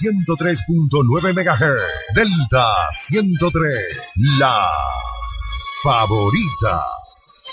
103.9 MHz. Delta 103, la favorita.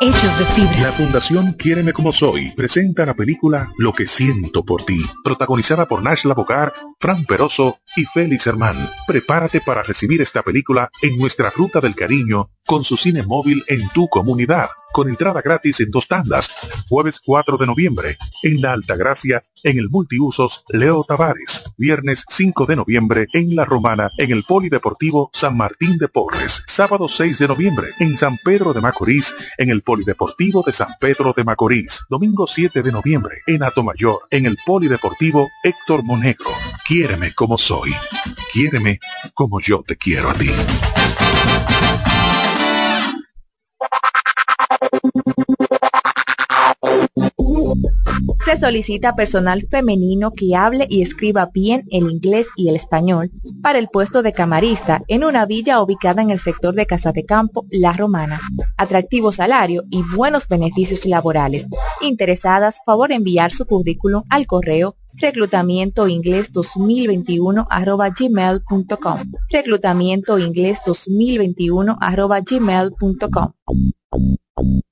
hechos de. La Fundación Quiéreme como soy presenta la película Lo que siento por ti, protagonizada por Nash Bocar, Fran Peroso y Félix Hermán. Prepárate para recibir esta película en nuestra ruta del cariño con su cine móvil en tu comunidad, con entrada gratis en dos tandas, jueves 4 de noviembre, en La Altagracia, en el Multiusos Leo Tavares, viernes 5 de noviembre en La Romana, en el Polideportivo San Martín de Porres, sábado 6 de noviembre en San Pedro de Macorís, en el Polideportivo de San Pedro de Macorís, domingo 7 de noviembre en Atomayor, en el Polideportivo Héctor Monegro. Quiéreme como soy, quiéreme como yo te quiero a ti. Se solicita personal femenino que hable y escriba bien el inglés y el español para el puesto de camarista en una villa ubicada en el sector de Casa de Campo, La Romana. Atractivo salario y buenos beneficios laborales. Interesadas, favor enviar su currículum al correo reclutamiento inglés 2021 arroba gmail.com reclutamiento inglés 2021 arroba gmail.com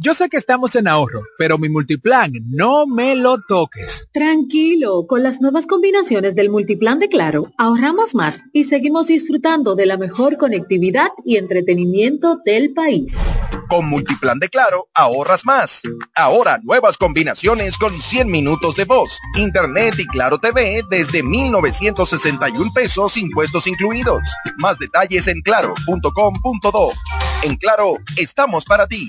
yo sé que estamos en ahorro, pero mi multiplan no me lo toques. Tranquilo, con las nuevas combinaciones del multiplan de Claro, ahorramos más y seguimos disfrutando de la mejor conectividad y entretenimiento del país. Con Multiplan de Claro, ahorras más. Ahora nuevas combinaciones con 100 minutos de voz, internet y Claro TV desde 1,961 pesos impuestos incluidos. Más detalles en claro.com.do. En Claro, estamos para ti.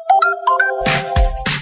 Thank you.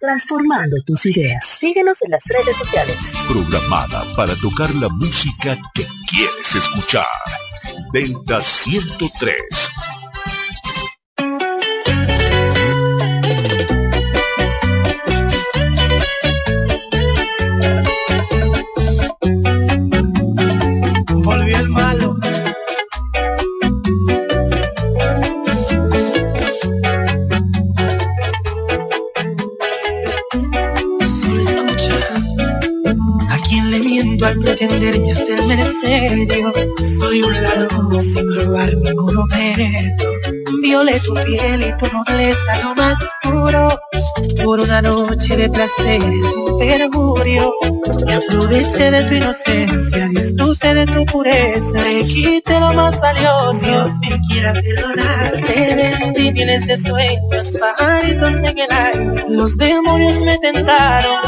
transformando tus ideas. Síguenos en las redes sociales. Programada para tocar la música que quieres escuchar. Delta 103. De placer es un perjurio. Me aproveché de tu inocencia, disfrute de tu pureza, te lo más valioso. Dios me quiera perdonar. Te vendí miles de sueños, pajaritos en el aire. Los demonios me tentaron.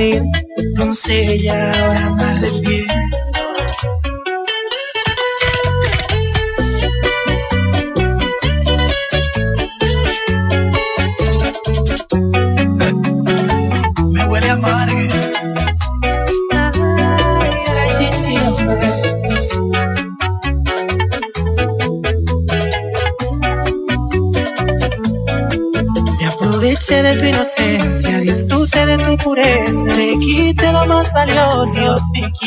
A cumplir,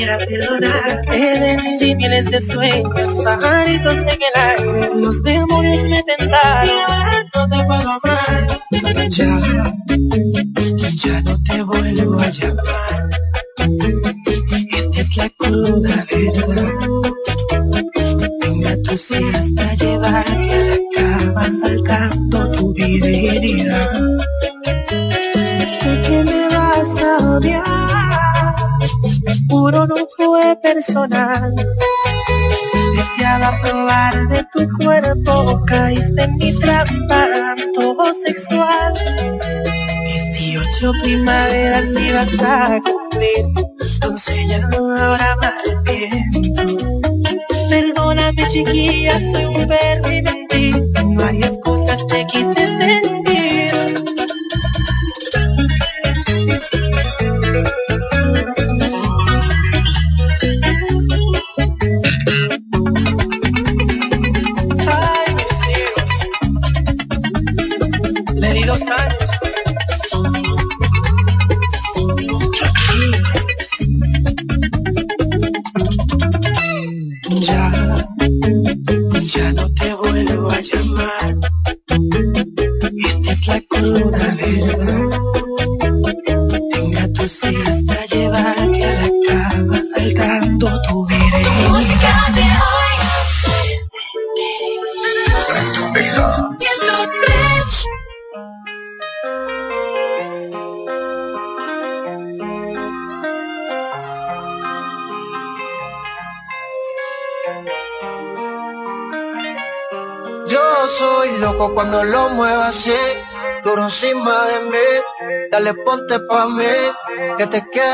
Dios me quiera perdonar. Te vendí miles de sueños,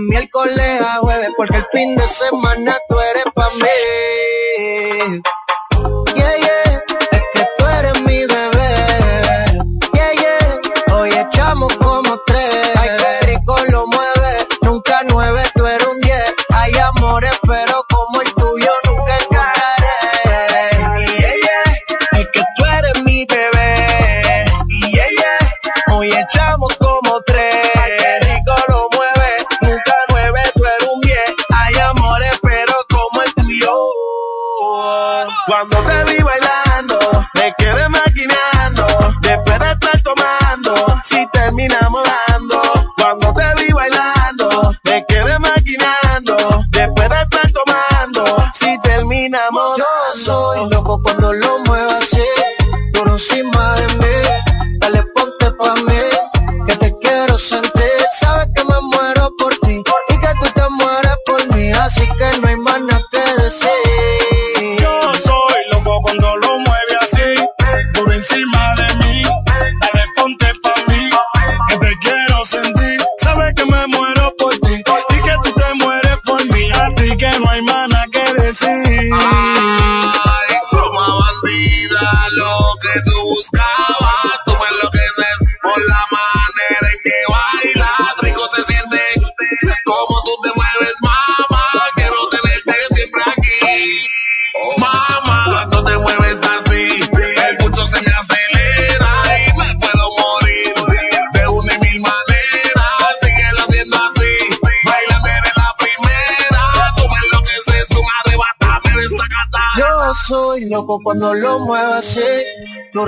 miércoles a jueves, porque el fin de semana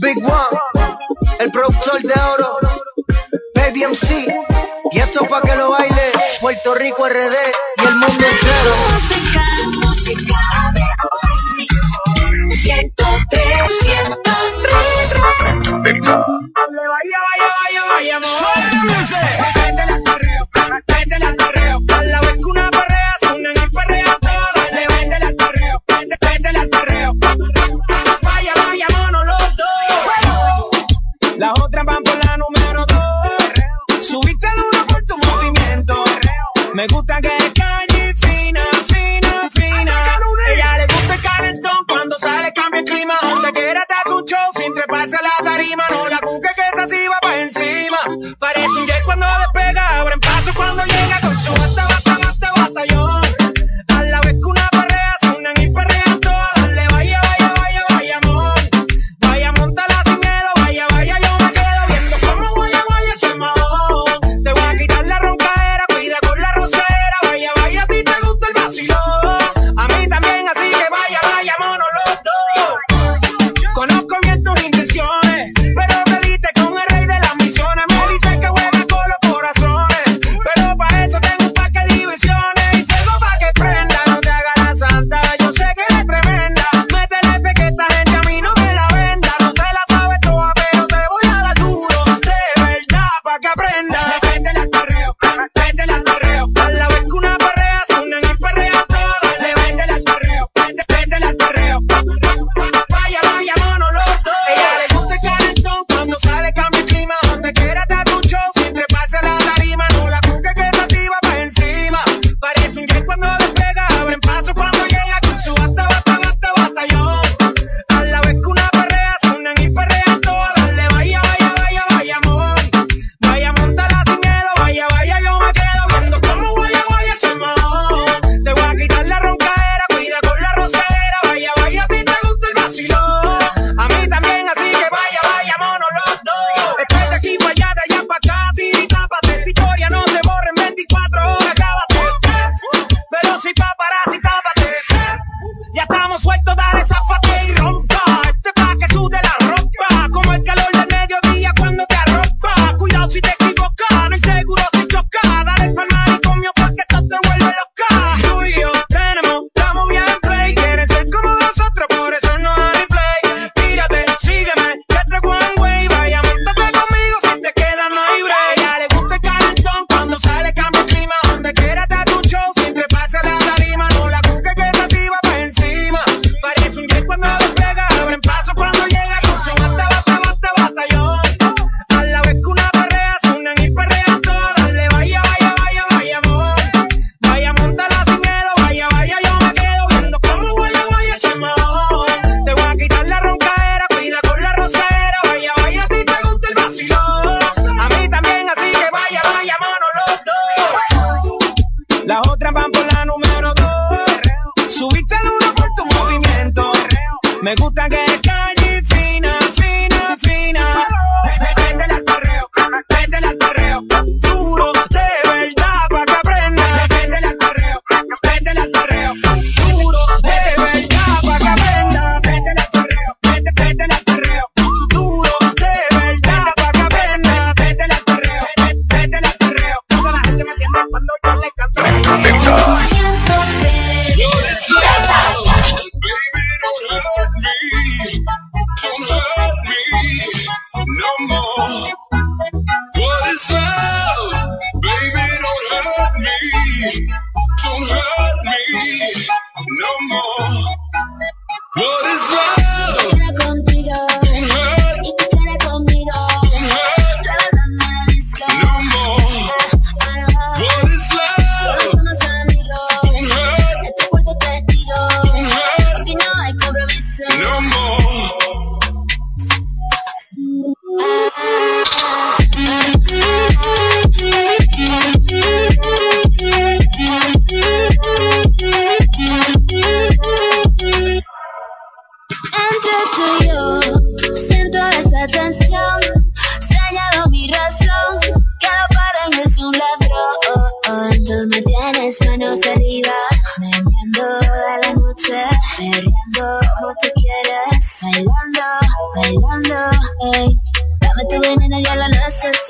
Big One, el productor de oro, Baby MC, y esto pa' que lo baile, Puerto Rico RD. under you.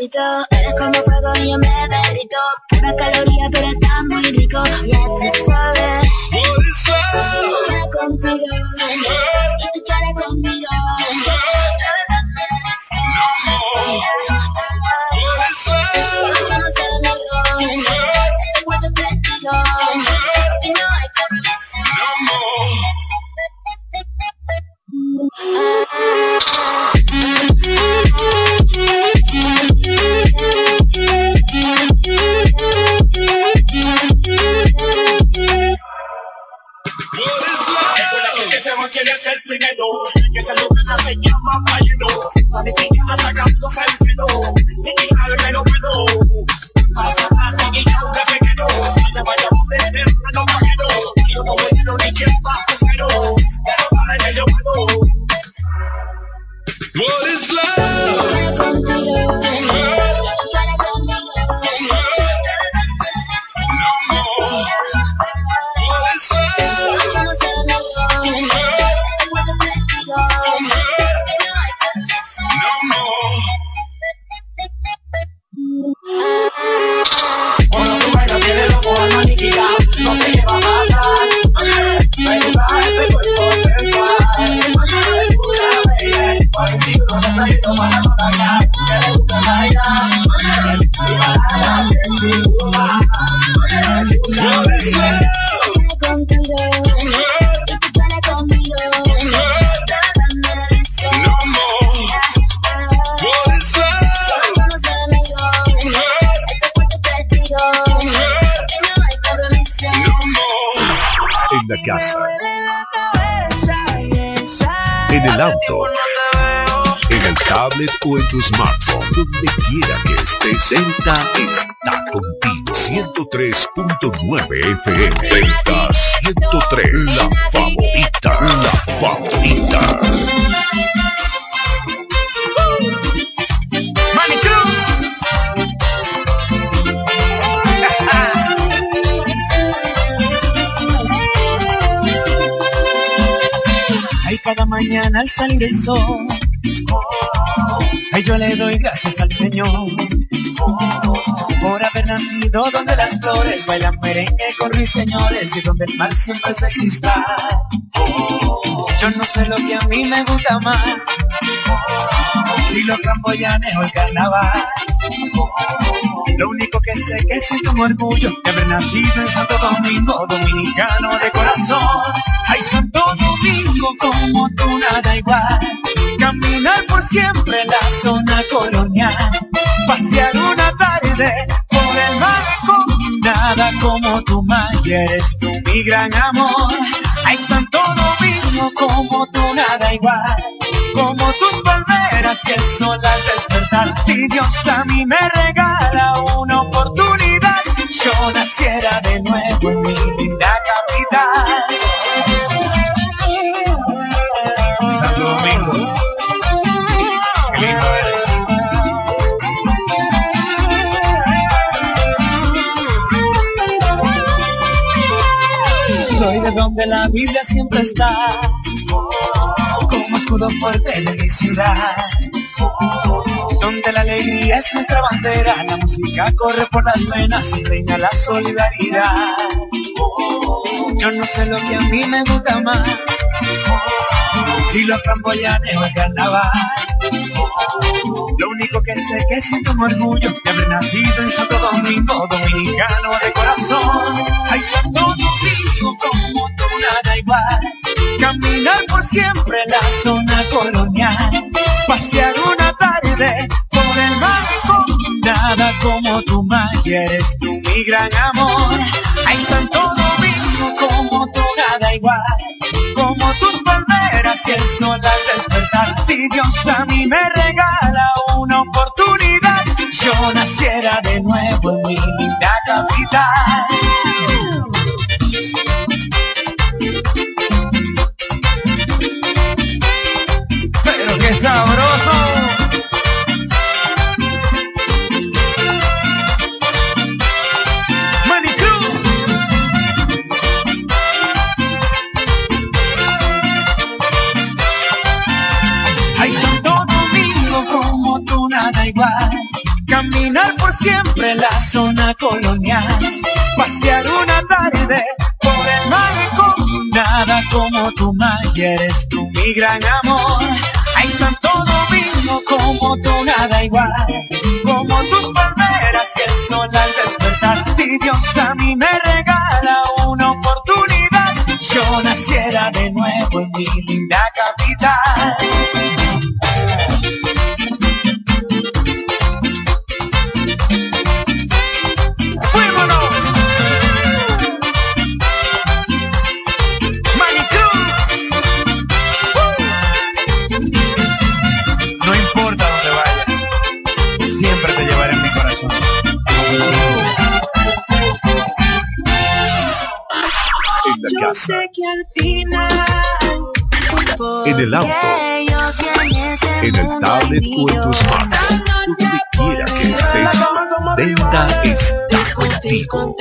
Eres como fuego y yo me derrito. Poca caloría, pero está muy rico. Ya tú sabes. Va contigo. Y tú quieres conmigo. Ah. ah, ah. quiere ser primero. Que se lo que se llama vallejo. Planifican atacando al en el tablet o en tu smartphone, donde quiera que estés, Delta está contigo. 103.9 FM, Delta 103, la favorita, la favorita. Al salir el sol. Ay, yo le doy gracias al Señor por haber nacido donde las flores bailan merengue con ruiseñores y donde el mar siempre es cristal. Yo no sé lo que a mí me gusta más, si los camboyanes o el carnaval. Lo único que sé que siento un orgullo de haber nacido en Santo Domingo, dominicano de corazón. Como tú nada igual. Caminar por siempre en la zona colonial. Pasear una tarde por el malecón. Nada como tu y eres tú mi gran amor. Ay, Santo Domingo, como tú nada igual. Como tus palmeras y el sol al despertar. Si Dios a mí me regala una oportunidad, yo naciera de nuevo en mi linda Soy de donde la Biblia siempre está, como escudo fuerte de mi ciudad. Donde la alegría es nuestra bandera, la música corre por las venas y reina la solidaridad. Yo no sé lo que a mí me gusta más, si los camboyanes o el carnaval. Lo único que sé que siento un orgullo de haber nacido en Santo Domingo, dominicano de corazón. Ay, Santo como tú nada igual. Caminar por siempre en la zona colonial. Pasear una tarde por el malecón. Nada como tu magia, eres tú mi gran amor. Ay, Santo Domingo, como tú nada igual. Como tus palmeras y el sol al despertar. Si Dios a mí me regala una oportunidad, yo naciera de nuevo en mi linda capital. Qué sabroso. Manicruz. Ay, Santo Domingo, como tú nada igual. Caminar por siempre en la zona colonial. Pasear una tarde por el malecón. Nada como tu magia, eres tú mi gran amor. Ay, Santo Domingo, como tú nada igual. Como tus palmeras y el sol al despertar. Si Dios a mí me regala una oportunidad, yo naciera de nuevo en mi sé que al final en el auto, en el tablet o en tu smartphone, donde quiera que estés, Delta está contigo.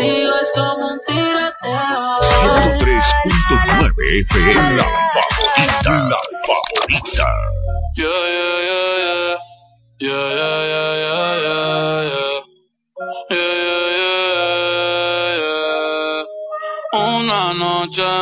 103.9 FM, la favorita, la favorita. Yeah, yeah, yeah, yeah. Yeah, yeah, yeah, yeah, yeah,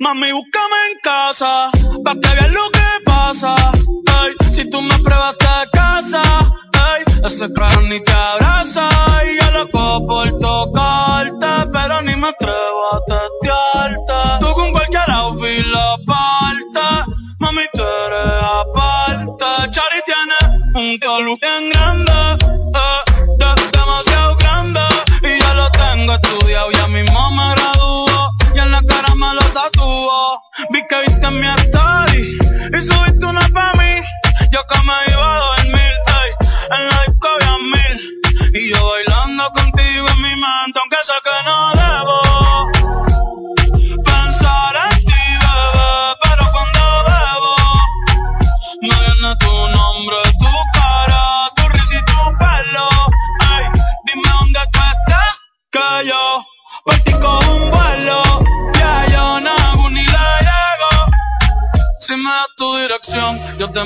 Mami, búscame en casa. Pa' que veas lo que pasa. Ay, si tú me pruebas te casa. Ay, ese claro ni te abraza. Y yo lo loco por tocarte,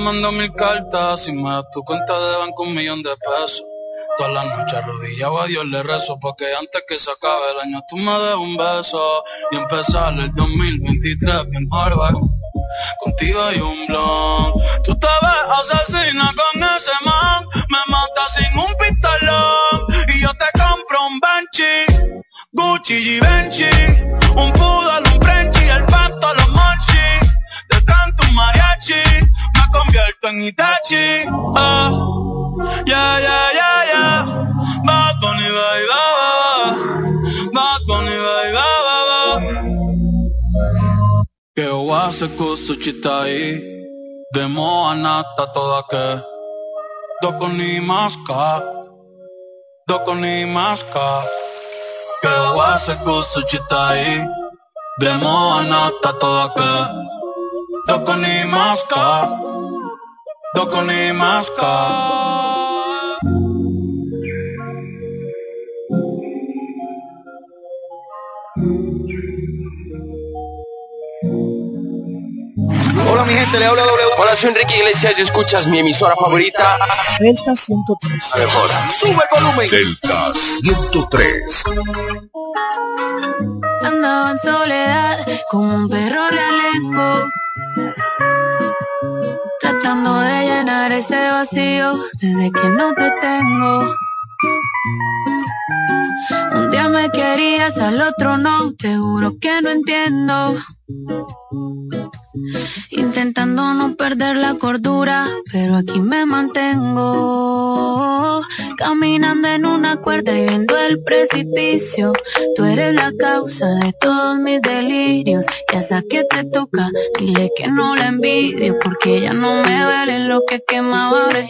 mando mil cartas. Si me das tu cuenta de banco, un millón de pesos. Todas las noches arrodillado a Dios le rezo Porque antes que se acabe el año tú me des un beso Y empezar el 2023 bien bárbaro Contigo hay un blon Tú te ves asesina con ese man Me mata sin un pistolón Y yo te compro un Benchi Gucci y Benchi Un poodle, un Frenchy El pato, Me convierto en Itachi. Ah, yeah, yeah, yeah, yeah. Bad Bunny, baby, ba, ba, ba. Bad Bunny, baby, ba, ba, ba. Que wase kusuchitai Demo anata toda que. Doko ni maska Doko ni maska Que wase kusuchitai Demo anata toda que. Doko ni maska Doko ni maska Hola mi gente, le habla W. Hola, soy Enrique Iglesias y escuchas mi emisora favorita. Delta 103. La mejor. Sube el volumen. Delta 103. Andaba en soledad como un perro realengo Tratando de llenar ese vacío desde que no te tengo Un día me querías, al otro no, te juro que no entiendo Intentando no perder la cordura, pero aquí me mantengo. Caminando en una cuerda y viendo el precipicio. Tú eres la causa de todos mis delirios. Ya esa que te toca, dile que no la envidio, porque ya no me duele lo que quemaba ahora.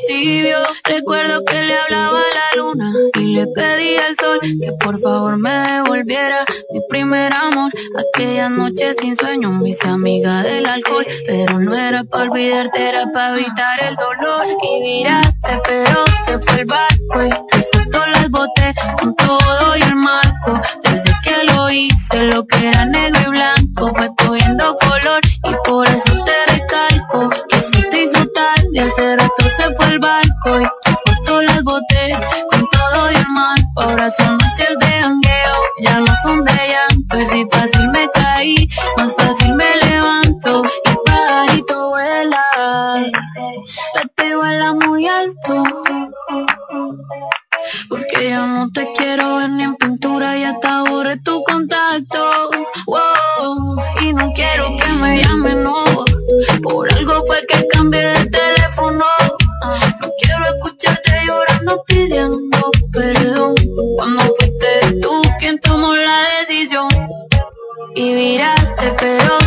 Recuerdo que le hablaba a la luna y le pedí al sol que por favor me devolviera mi primer amor. Aquella noche sin sueño, mis amigas del alcohol, pero no era para olvidarte, era para evitar el dolor. Y viraste, pero se fue el barco y te soltó las botes con todo y el marco. Desde que lo hice, lo que era negro y blanco fue cogiendo color y por eso te recalco que se te hizo tarde, hace rato se fue el barco y te soltó las botes con todo y el marco. Ahora son noches de jangueo, ya no son de llanto y si fácil me caí, más fácil me levanto y pajarito vuela, vete vuela muy alto. Porque yo no te quiero ver ni en pintura y hasta borré tu contacto. Wow, y no quiero que me llamen, no. Por algo fue que cambié el teléfono. Y viraste, pero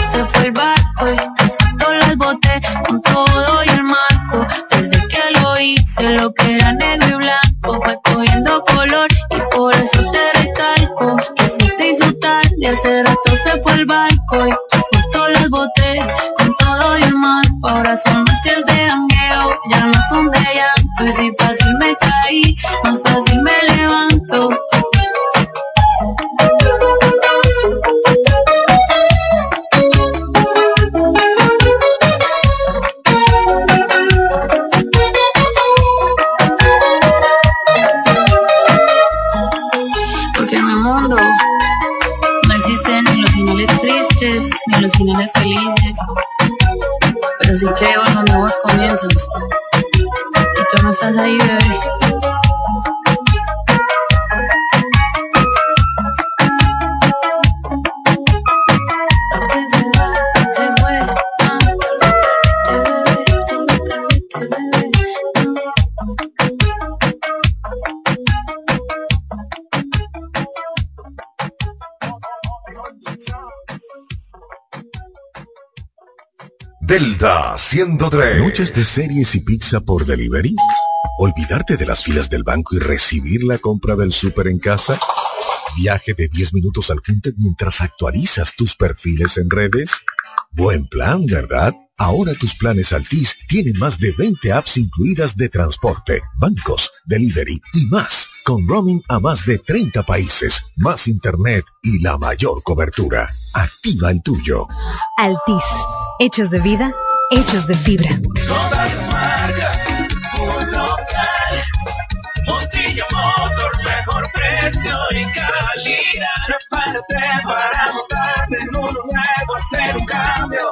103. Noches de series y pizza por delivery. Olvidarte de las filas del banco y recibir la compra del súper en casa. Viaje de 10 minutos al punto mientras actualizas tus perfiles en redes. Buen plan, ¿verdad? Ahora tus planes Altis tienen más de 20 apps incluidas de transporte, bancos, delivery y más, con roaming a más de 30 países, más internet y la mayor cobertura. Activa el tuyo. Altis, hechos de vida, hechos de fibra. Todas marcas, un local. Montilla Motor, mejor precio y calidad. Prepárate para montarte en uno nuevo, hacer un cambio.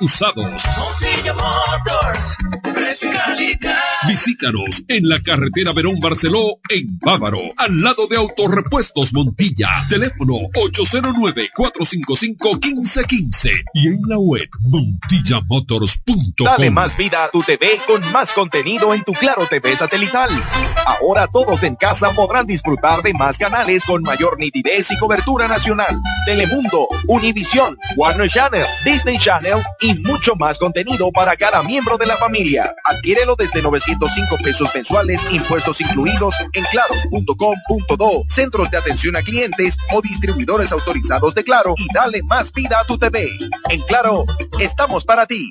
usados. Motors. Visítanos en la carretera Verón Barceló, en Bávaro, al lado de Autorepuestos Montilla. Teléfono 809-455-1515 y en la web montillamotors.com. Dale más vida a tu TV con más contenido en tu Claro TV satelital. Ahora todos en casa podrán disfrutar de más canales con mayor nitidez y cobertura nacional. Telemundo, Univisión, Warner Channel, Disney Channel y mucho más contenido para cada miembro de la familia. Adquiérelo desde 905 pesos mensuales, impuestos incluidos en claro.com.do, centros de atención a clientes o distribuidores autorizados de Claro y dale más vida a tu TV. En Claro, estamos para ti.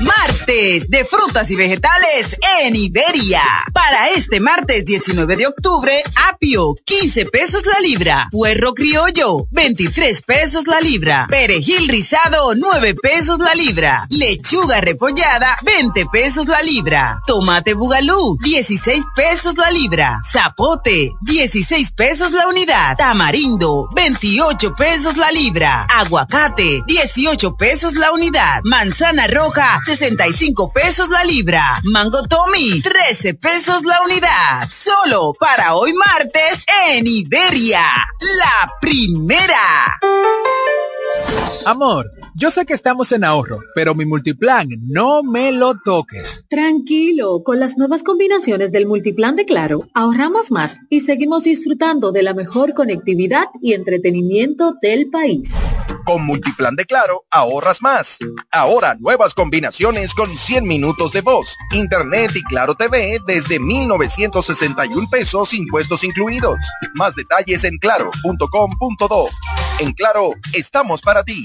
Martes de frutas y vegetales en Iberia. Para este martes 19 de octubre, apio, 15 pesos la libra. Puerro criollo, 23 pesos la libra. Perejil rizado, 9 pesos la libra. Lechuga repollada, 20 pesos la libra. Tomate bugalú, 16 pesos la libra. Zapote, 16 pesos la unidad. Tamarindo, 28 pesos la libra. Aguacate, 18 pesos la unidad. Manzana roja, 65 pesos la libra. Mango Tommy, 13 pesos la unidad. Solo para hoy martes en Iberia. La primera. Amor, yo sé que estamos en ahorro, pero mi multiplan no me lo toques. Tranquilo, con las nuevas combinaciones del multiplan de Claro, ahorramos más y seguimos disfrutando de la mejor conectividad y entretenimiento del país. Con Multiplan de Claro, ahorras más. Ahora nuevas combinaciones con 100 minutos de voz, internet y Claro TV desde 1961 pesos impuestos incluidos. Más detalles en claro.com.do. En Claro, estamos para ti.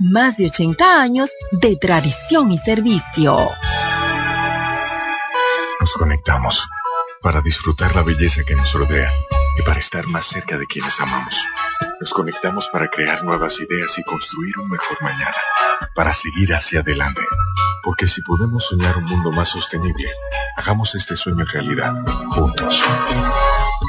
más de 80 años de tradición y servicio. Nos conectamos para disfrutar la belleza que nos rodea y para estar más cerca de quienes amamos. Nos conectamos para crear nuevas ideas y construir un mejor mañana, para seguir hacia adelante. Porque si podemos soñar un mundo más sostenible, hagamos este sueño realidad, juntos.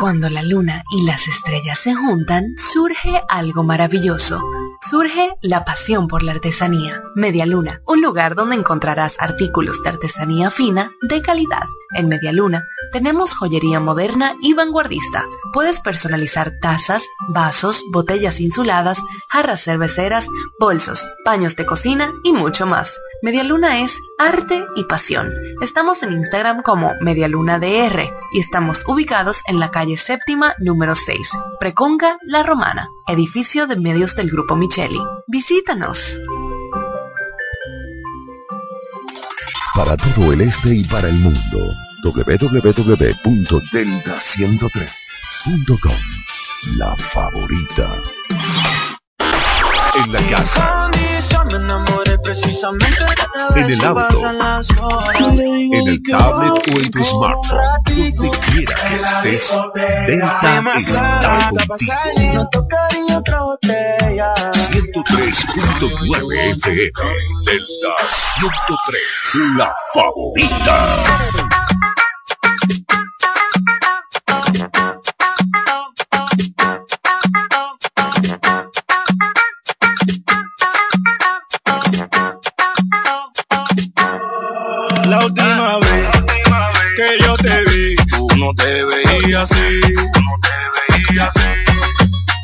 Cuando la luna y las estrellas se juntan, surge algo maravilloso. Surge la pasión por la artesanía. Media Luna, un lugar donde encontrarás artículos de artesanía fina de calidad. En Media Luna tenemos joyería moderna y vanguardista. Puedes personalizar tazas, vasos, botellas insuladas, jarras cerveceras, bolsos, paños de cocina y mucho más. Media Luna es arte y pasión. Estamos en Instagram como Medialuna DR y estamos ubicados en la calle séptima número 6, Preconga La Romana, edificio de medios del Grupo Micheli. Visítanos. Para todo el este y para el mundo, www.delta103.com. La favorita. En la casa. En el auto. En el tablet o en tu smartphone. Donde quiera que estés, Delta está contigo. 103.9 FM. Delta 103. La favorita. Tú no te veías así.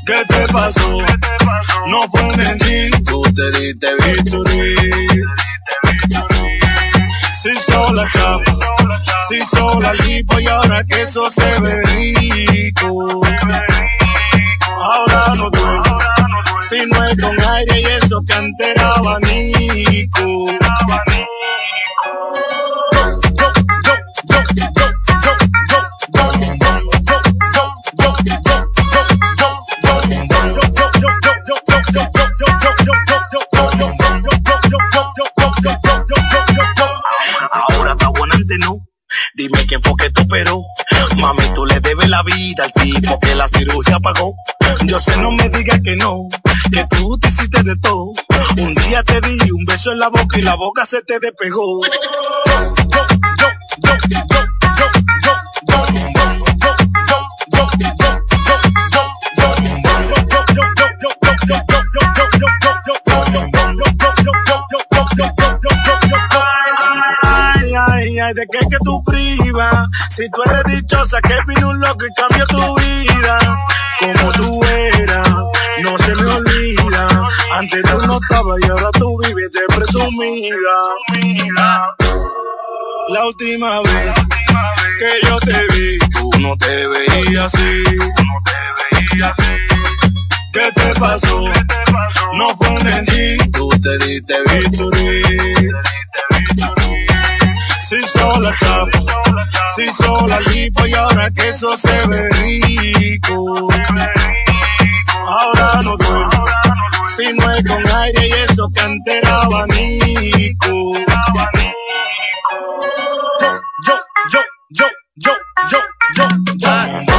¿Qué te pasó? No fue mentir, tú te diste victory. Si sola chapa, si sola lipo y ahora que eso se ve rico. Ahora no duele, si no es con aire y eso que antes era abanico. Dime quién fue que te operó. Mami, tú le debes la vida al tipo que la cirugía pagó. Yo sé, no me digas que no, que tú te hiciste de todo. Un día te di un beso en la boca y la boca se te despegó. De qué que tú privas. Si tú eres dichosa, que vino un loco y cambió tu vida. Como tú eras, no se me olvida. Antes tú no estabas y ahora tú vives de presumida. La última vez que yo te vi, tú no te veías así. ¿Qué te pasó? No fue mentir, tú te diste victory. Sola chapa, si sola lipo y ahora que eso se ve rico. Ahora no duele, si no es con aire y eso que antes era abanico. Yo, yo, yo, yo, yo, yo, yo,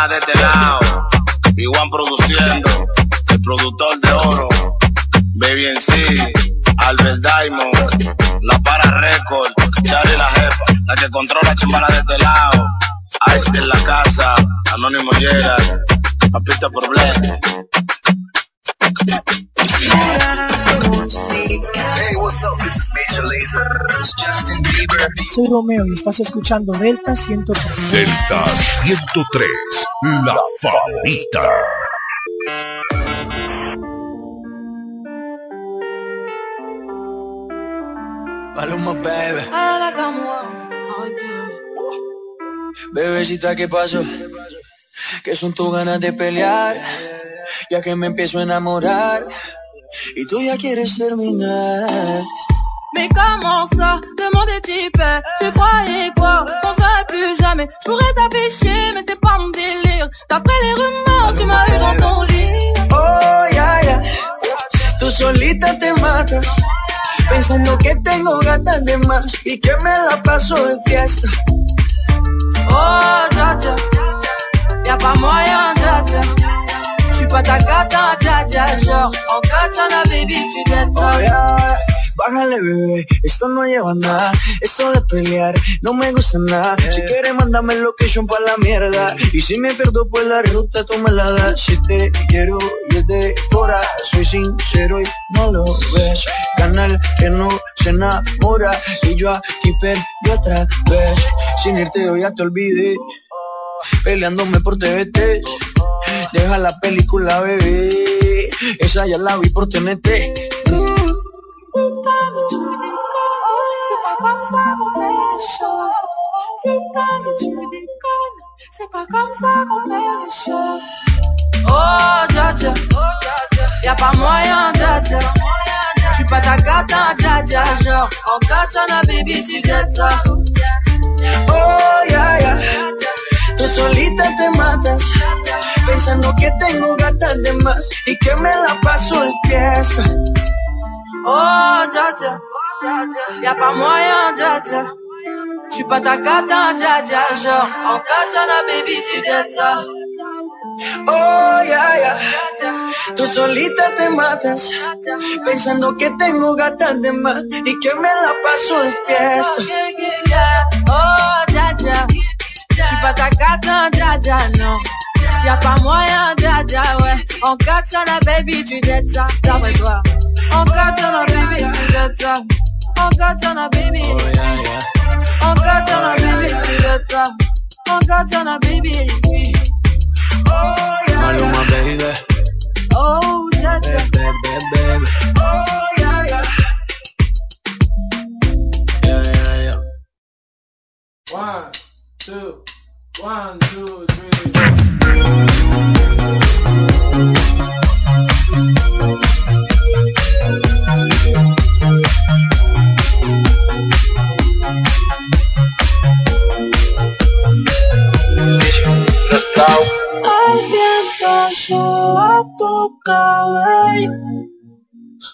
Chimbala de este lado. B1 produciendo. El productor de oro. Baby en sí. Albert Diamond. La para record. Charlie la jefa. La que controla chimbala de este lado. Ice en la casa. Anónimo llega. Papita problema. Hey? Soy Romeo y estás escuchando Delta 103. Delta 103. La favorita. Maluma, baby. Bebecita, ¿qué pasó? Que son tus ganas de pelear, ya que me empiezo a enamorar y tú ya quieres terminar. Mais comment ça, demande des types Tu croyais quoi? Qu'on serait plus jamais Je pourrais t'afficher mais c'est pas mon délire D'après les rumeurs tu m'as eu dans ton lit Oh, yeah, yeah. solita te matas. Pensando que tengo gatas de más y que me la paso de fiesta. Oh, dja dja, y'a pas moyen, dja dja. J'suis pas ta gata, dja dja, genre, en katana, baby, tu dettes Oh, yeah. Bájale, bebé, esto no lleva nada. Esto de pelear no me gusta nada. Si quieres, mándame location pa' la mierda. Y si me pierdo por la ruta, tú me la das. Si te quiero y es de cora, soy sincero y no lo ves. Canal que no se enamora. Y yo aquí perdí otra vez. Sin irte, yo ya te olvidé. Peleándome por TVT. Deja la película, bebé. Esa ya la vi por TNT. Pensando que tengo gatas de más y que me la paso de fiesta. Oh, dja y'a pas moyen, dja dja. J'suis pas ta gata, dja dja, genre, en katana, baby, tu dettes. Oh, ya, ya. Tú solita te matas. Pensando que tengo gatas de más y que me la paso de fiesta. Oh, dja dja, j'suis pas ta dja, non. Y'a pas moyen, dja dja, ouais. En katana, baby, tu dettes ça, d'après toi. En katana, baby, tu dettes ça. En katana, baby. En katana, baby, tu dettes ça. En katana, baby. Maluma, baby. Oh, dja dja. Baby, baby. Oh, yeah, yeah. Yeah, yeah, yeah. One, two, one, two, three. El viento soba tu cabello.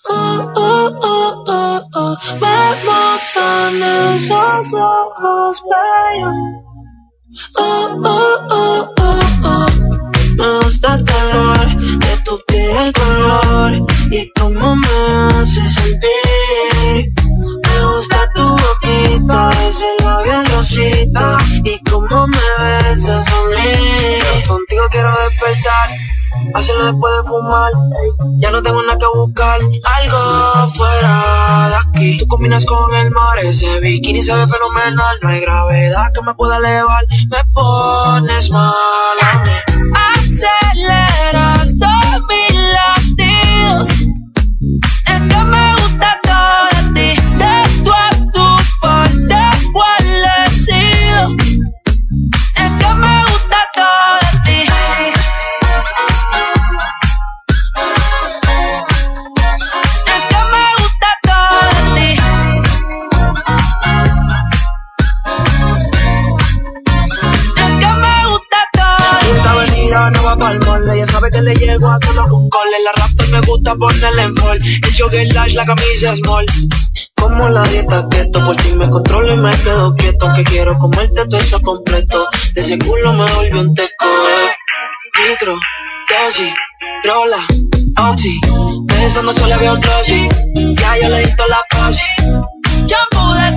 Oh, oh, oh, oh, oh. Me matan esos ojos bellos. Oh, oh, oh, oh, oh. Me gusta el calor de tu piel color y cómo me hace sentir. Me gusta tu boquita, ese y cómo me besas a mí. Contigo quiero despertar, hacerlo después de fumar. Ya no tengo nada que buscar, algo fuera de aquí. Tú combinas con el mar, ese bikini se ve fenomenal. No hay gravedad que me pueda elevar, me pones mal a mí. Aceleras sabe que le llego a todos con cole. La raptor me gusta ponerle en fall. El jogger lash, la camisa small. Como la dieta keto, por ti me controlo y me quedo quieto. Que quiero comerte todo eso completo. De ese culo me volvió un teco. eh. Micro, dosis, rola, oxi. Pensando solo veo glossy. Ya yo le di toda la posi. De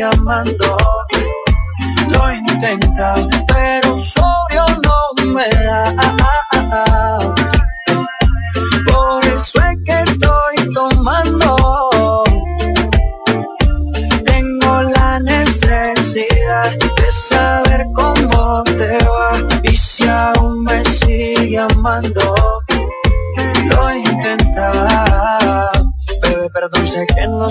Sigue amando. Lo intenta, pero sobrio no me da. Por eso es que estoy tomando. Tengo la necesidad de saber cómo te va y si aún me sigue amando. Lo intenta, bebé, perdón, sé que no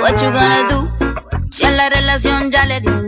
What you gonna do? Si a la relación ya le di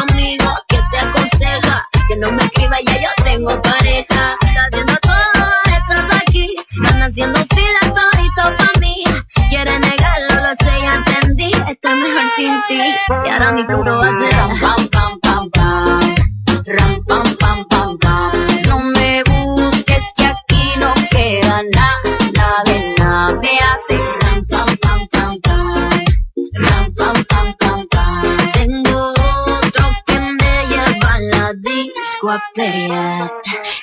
No me escriba, ya yo tengo pareja. Está haciendo todo esto aquí. Están haciendo fila todito pa' mí. Quiere negarlo, lo sé, ya entendí. Estoy mejor sin ti. Y ahora mi puro va a ser pam, pam.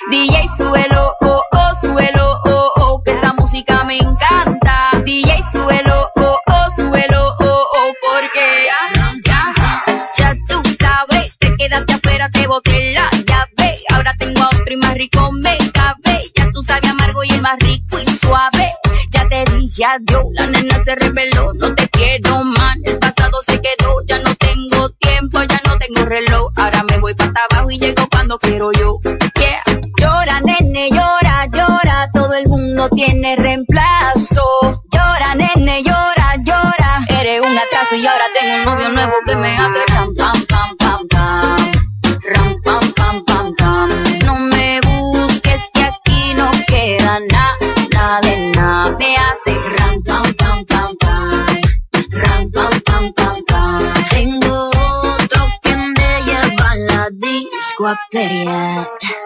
DJ suelo, oh, oh, suelo, oh, oh, que esta música me encanta. DJ suelo, oh, oh, suelo, oh, oh, porque ya, ya, tú sabes, te quedaste afuera, te boté la llave. Ahora tengo a otro y más rico me cabe. Ya tú sabes amargo y el más rico y suave. Ya te dije adiós, la nena se reveló, no te quiero más tengo reloj. Ahora me voy para abajo y llego cuando quiero yo. Llora, nene, llora, llora. Todo el mundo tiene reemplazo. Llora, nene, llora, llora. Eres un atraso y ahora tengo un novio nuevo que me hace pam, pam, pam.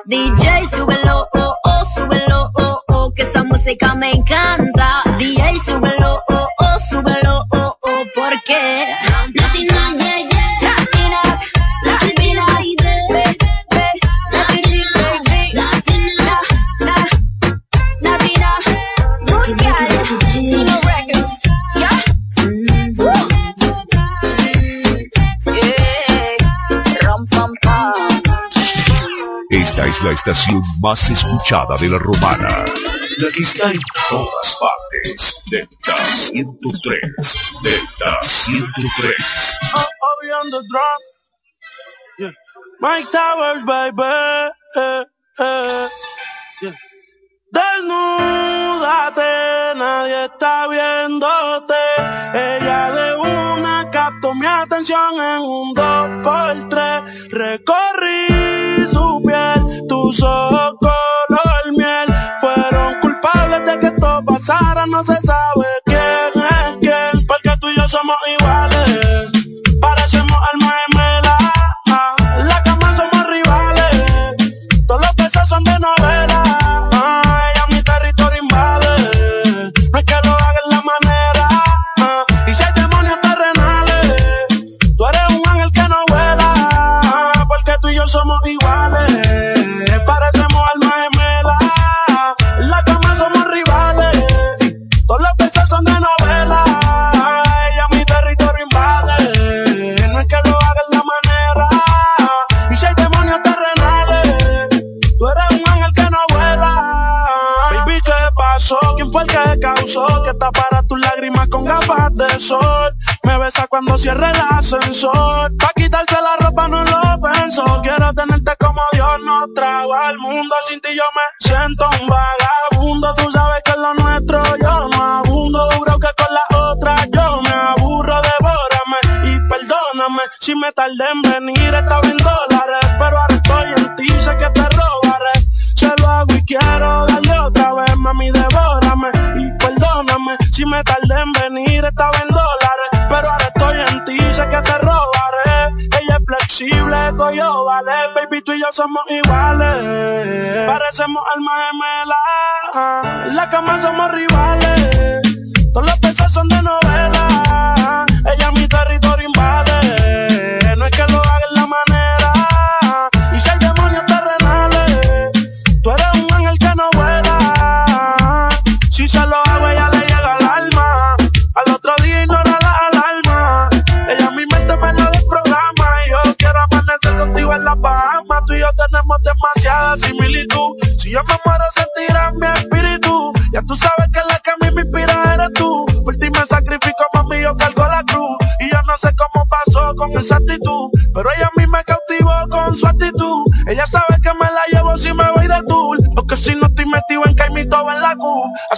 DJ, súbelo, oh, oh, súbelo, oh, oh, que esa música me encanta. DJ, súbelo, oh, oh, súbelo, oh, oh, porque Esta es la estación más escuchada de la romana, la que está en todas partes. Delta 103, Delta 103. Oh, oh, on the drop. Yeah. Mike Towers, baby. Eh, yeah. Desnúdate, nadie está viéndote. Ella de una captó mi atención en un 2 por 3 Recorrí su piel tus ojos color miel. Fueron culpables de que esto pasara, no se sabe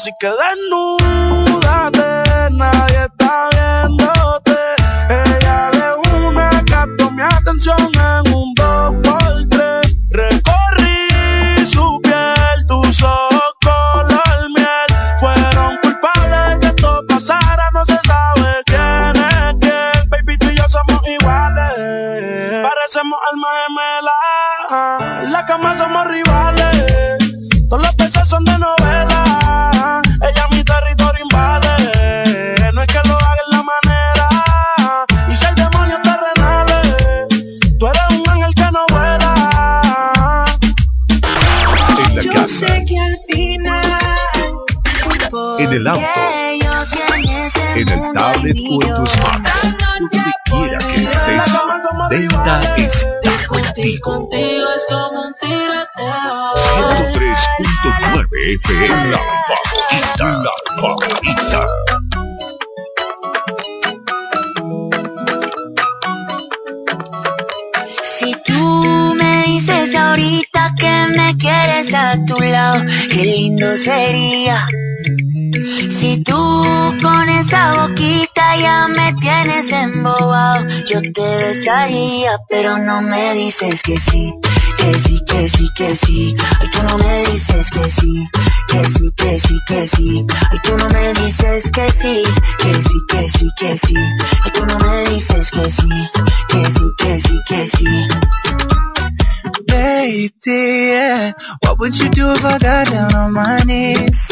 música, danos. Te besaría, pero no me dices que sí, que sí, que sí, que sí. Ay, tú no me dices que sí, que sí, que sí, que sí. Ay, tú no me dices que sí, que sí, que sí, que sí. Ay, tú no me dices que sí, que sí, que sí, que sí. Baby, yeah. What would you do if I got down on my knees?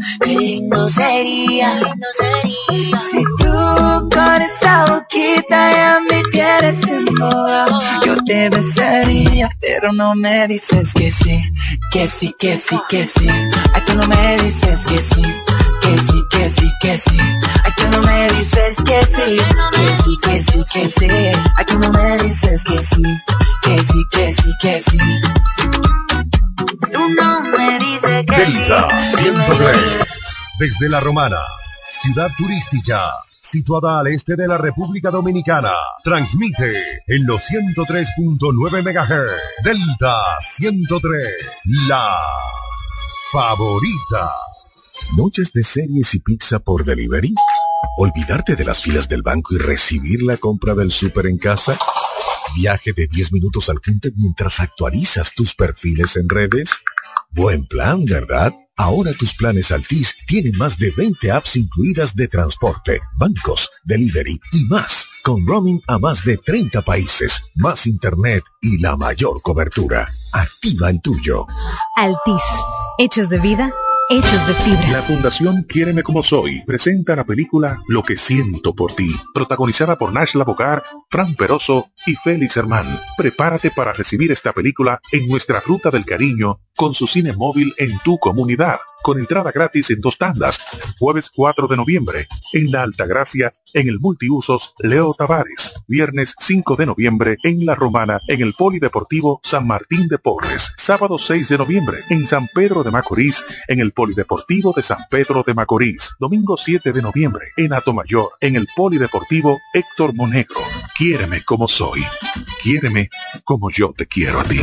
Tu lado, qué lindo sería. Si tú con esa boquita ya me quieres embobado, yo te besaría, pero no me dices que sí, que sí, que sí, que sí. Ay, tú no me dices que sí, que sí, que sí, que sí. Ay, tú no me dices que sí, que sí, que sí, que sí. Ay, tú no me dices que sí, que sí, que sí, que sí. Tú no me dices que Delta sí. 103. Desde La Romana, ciudad turística, situada al este de la República Dominicana. Transmite en los 103.9 MHz. Delta 103. La favorita. Noches de series y pizza por delivery. Olvidarte de las filas del banco y recibir la compra del súper en casa. Viaje de 10 minutos al punto mientras actualizas tus perfiles en redes. Buen plan, ¿verdad? Ahora tus planes Altis tienen más de 20 apps incluidas de transporte, bancos, delivery y más, con roaming a más de 30 países, más internet y la mayor cobertura. Activa el tuyo. Altis. Hechos de vida, hechos de fibra. La Fundación Quiéreme como soy presenta la película Lo que siento por ti, protagonizada por Nash Bocar, Fran Peroso y Félix Hermán. Prepárate para recibir esta película en nuestra Ruta del Cariño con su cine móvil en tu comunidad, con entrada gratis en dos tandas, jueves 4 de noviembre, en La Altagracia, en el Multiusos Leo Tavares, viernes 5 de noviembre, en La Romana, en el Polideportivo San Martín de Porres, sábado 6 de noviembre, en San Pedro de Macorís, en el Polideportivo de San Pedro de Macorís, domingo 7 de noviembre, en Atomayor, en el Polideportivo Héctor Monegro. Quiéreme como soy. Quiéreme como yo te quiero a ti.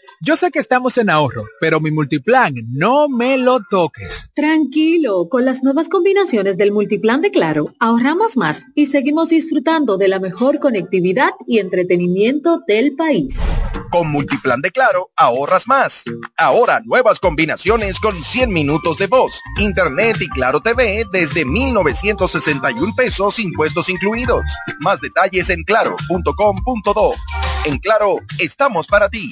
yo sé que estamos en ahorro, pero mi multiplan no me lo toques. Tranquilo, con las nuevas combinaciones del multiplan de Claro, ahorramos más y seguimos disfrutando de la mejor conectividad y entretenimiento del país. Con Multiplan de Claro, ahorras más. Ahora nuevas combinaciones con 100 minutos de voz, internet y Claro TV desde 1961 pesos impuestos incluidos. Más detalles en claro.com.do. En Claro, estamos para ti.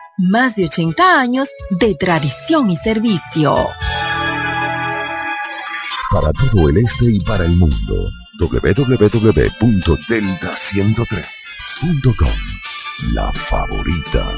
más de 80 años de tradición y servicio. Para todo el este y para el mundo, www.delta103.com. La favorita.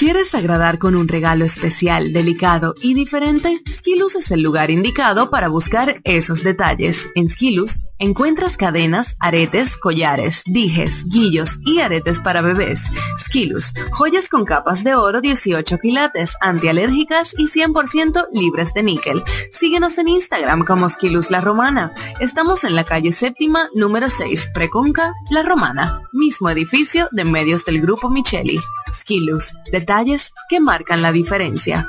¿Quieres agradar con un regalo especial, delicado y diferente? Skilus es el lugar indicado para buscar esos detalles. En Skilus encuentras cadenas, aretes, collares, dijes, guillos y aretes para bebés. Skilus, joyas con capas de oro 18 quilates, antialérgicas y 100% libres de níquel. Síguenos en Instagram como Skilus La Romana. Estamos en la calle séptima, número 6, Preconca, La Romana. Mismo edificio de medios del Grupo Micheli. Skilus, detalles que marcan la diferencia.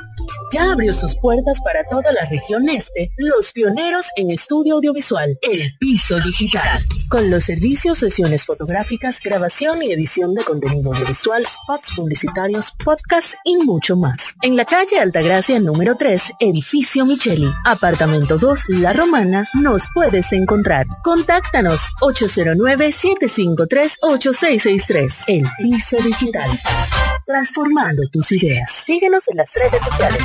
Ya abrió sus puertas para toda la región este, los pioneros en estudio audiovisual, El Piso Digital, con los servicios, sesiones fotográficas, grabación y edición de contenido audiovisual, spots publicitarios, podcasts y mucho más. En la calle Altagracia número 3, edificio Micheli, apartamento 2, La Romana, nos puedes encontrar. Contáctanos 809-753-8663, El Piso Digital. Transformando tus ideas. Síguenos en las redes sociales.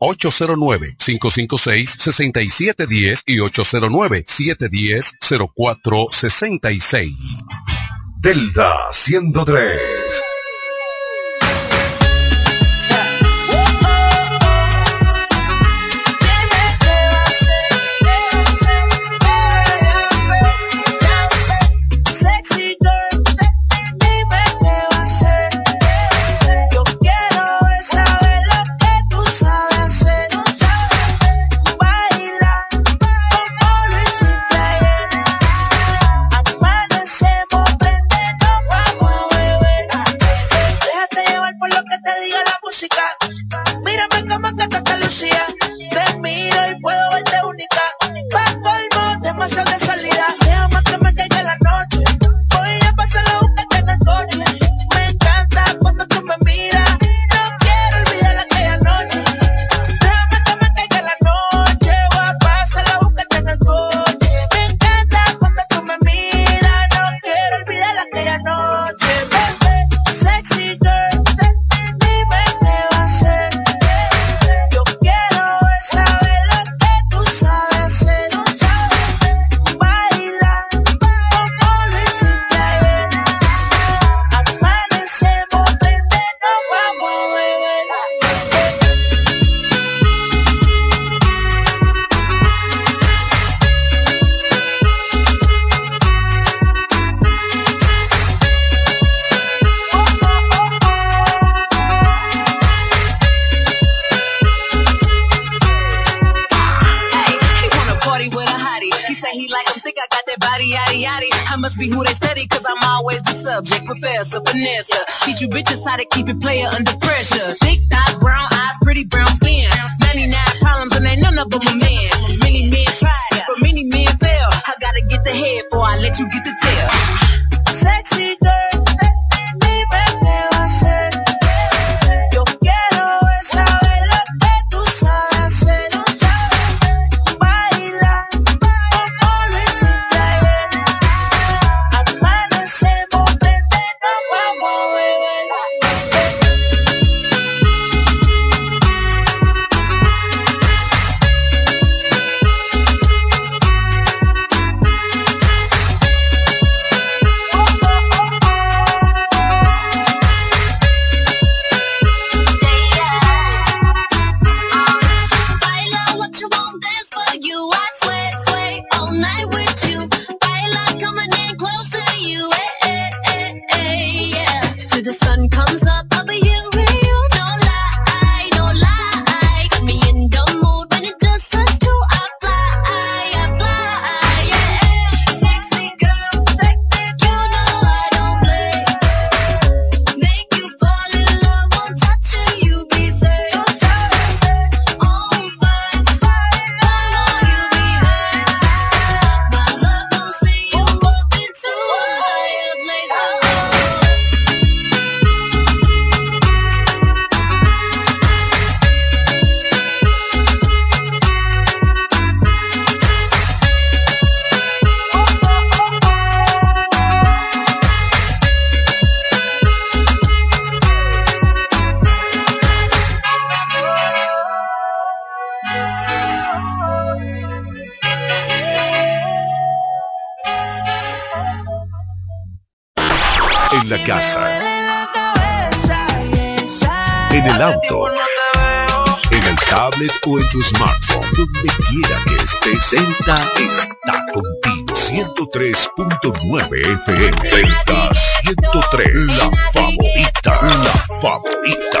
809-556-6710 y 809-710-0466. Delta 103. En el tablet o en tu smartphone, donde quiera que estés, Delta está contigo. 103.9 FM. Delta 103, la favorita, la favorita.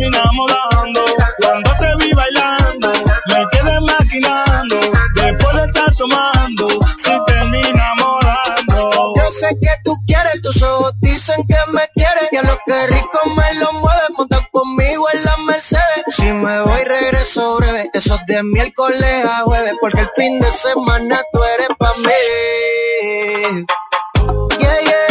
terminamos dando. Cuando te vi bailando, me quedé maquinando. Después de estar tomando, si termina enamorando. Yo sé que tú quieres, tus ojos dicen que me quieres. Y a lo que rico me lo mueve, monta conmigo en la Mercedes. Si me voy, regreso breve. Eso es de miércoles a jueves, porque el fin de semana tú eres pa' mí. Yeah, yeah.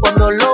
cuando lo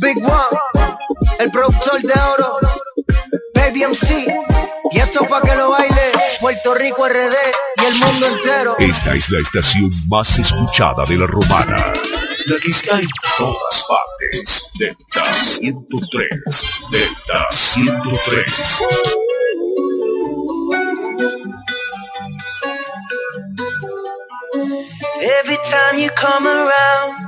Big One, el productor de oro, Baby MC. Y esto pa' que lo baile Puerto Rico RD y el mundo entero. Esta es la estación más escuchada de la romana. La que está en todas partes. Delta 103. Delta 103. Every time you come around.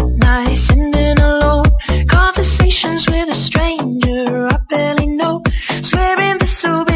So be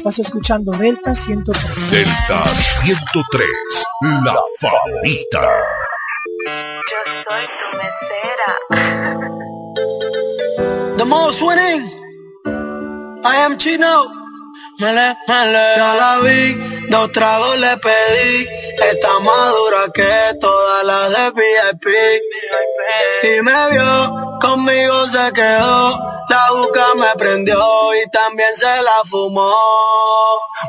Estás escuchando Delta 103. Delta 103, la favorita. Yo soy tu mesera. The most winning. I am Chino. Ya la vi, dos tragos le pedí Está más dura que todas las de VIP. Y me vio, conmigo se quedó. La boca me prendió y también se la fumó.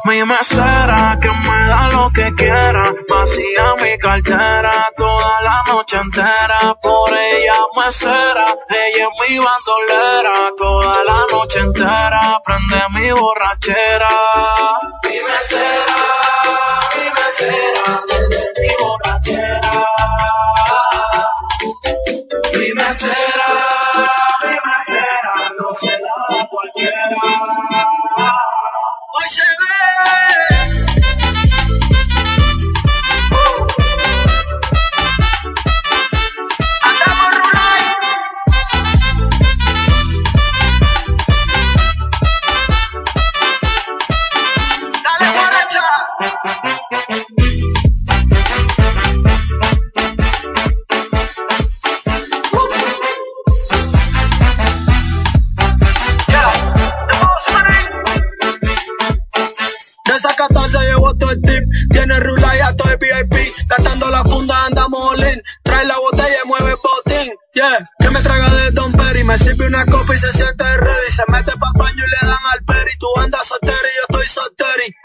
Mi mesera que me da lo que quiera, vacía mi cartera toda la noche entera. Por ella mesera, ella es mi bandolera toda la noche entera. Prende mi borrachera. Mi mesera, mesera, prende mi borrachera. Mi mesera, mi mesera, no se la cualquiera. Dale, Tiene rula y todo el VIP. Gastando la funda, andamos all. Trae la botella y mueve el botín. Yeah, que me traga de Don Perry. Me sirve una copa y se siente ready. Se mete pa' baño y le dan al peri. Tú andas soltera y yo estoy solteri.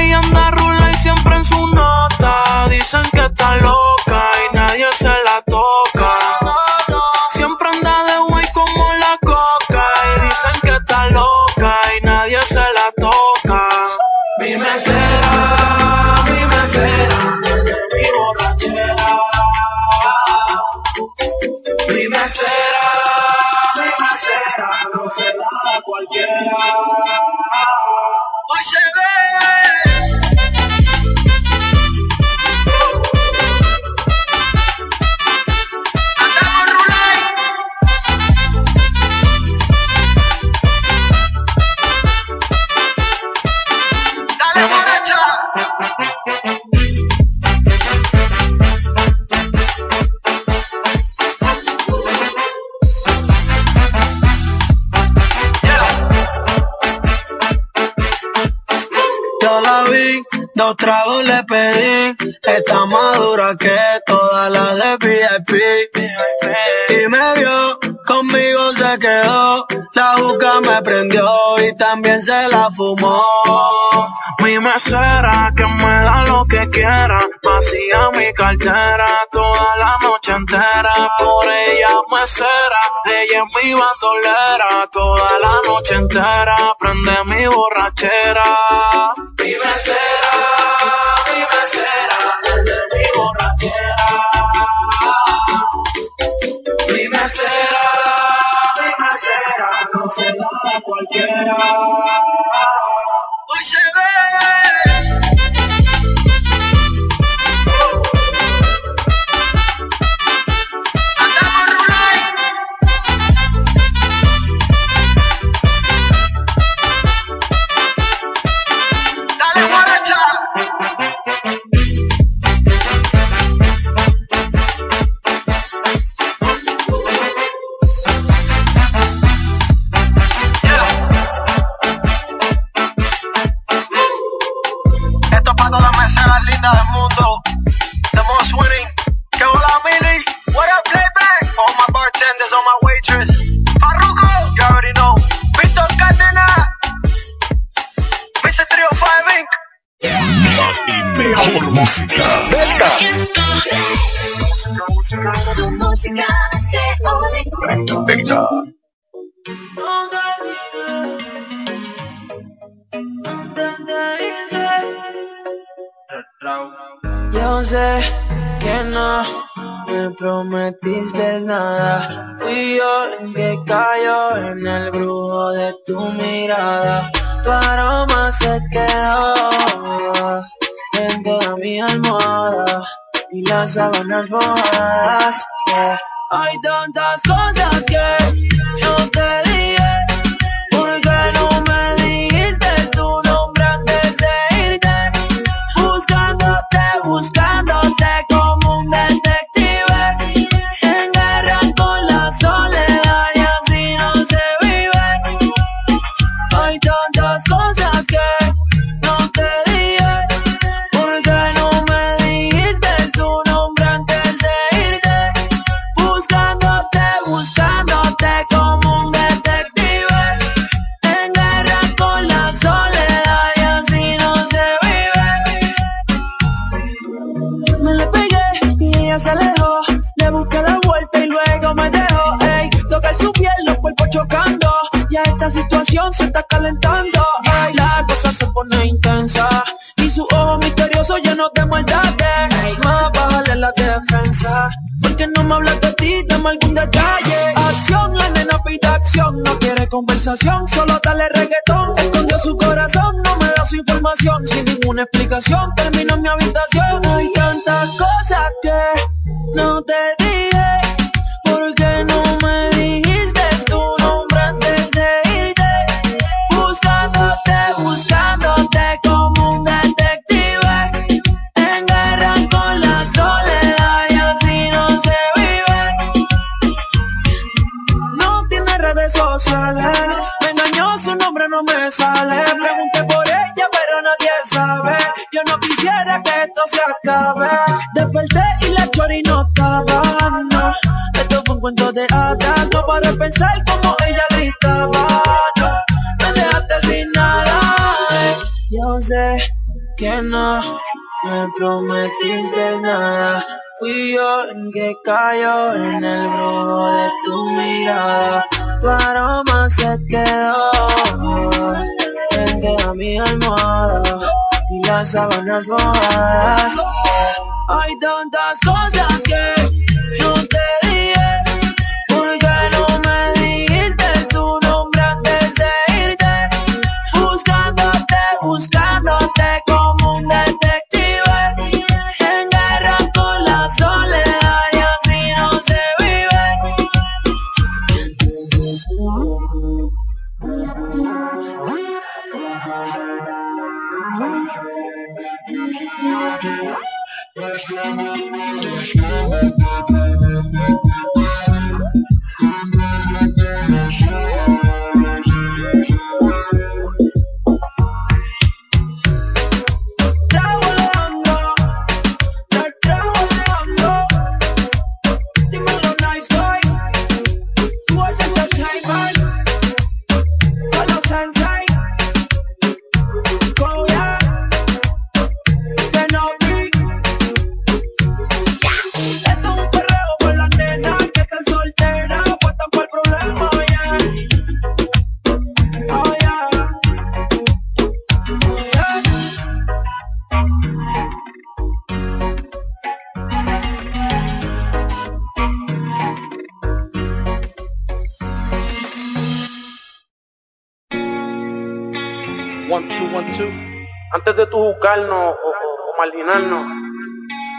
Ella anda rula y siempre en su nota. Dicen que está loca La juca me prendió y también se la fumó. Mi mesera que me da lo que quiera, vacía mi cartera toda la noche entera. Por ella mesera, ella es mi bandolera toda la noche entera. Prende mi borrachera. Mi mesera, mi mesera, prende mi borrachera. Hay tantas cosas termino en mi habitación,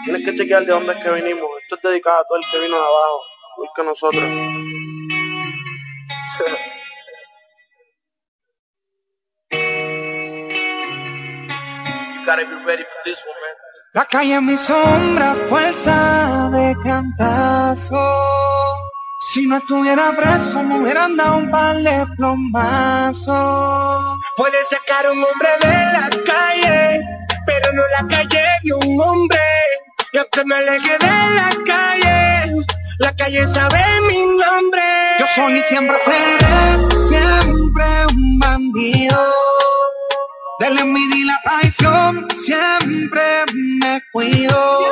tienes que chequear de dónde es que venimos. Esto es dedicado a todo el que vino de abajo, igual que nosotros. La calle es mi sombra, fuerza de cantazo. Si no estuviera preso, me hubieran dado un par de plomazos. Puedes sacar un hombre de la calle, pero no la calle de un hombre. Y aunque me aleje de la calle, la calle sabe mi nombre. Yo soy y siempre seré, siempre un bandido. De la envidia y la traición, siempre me cuido.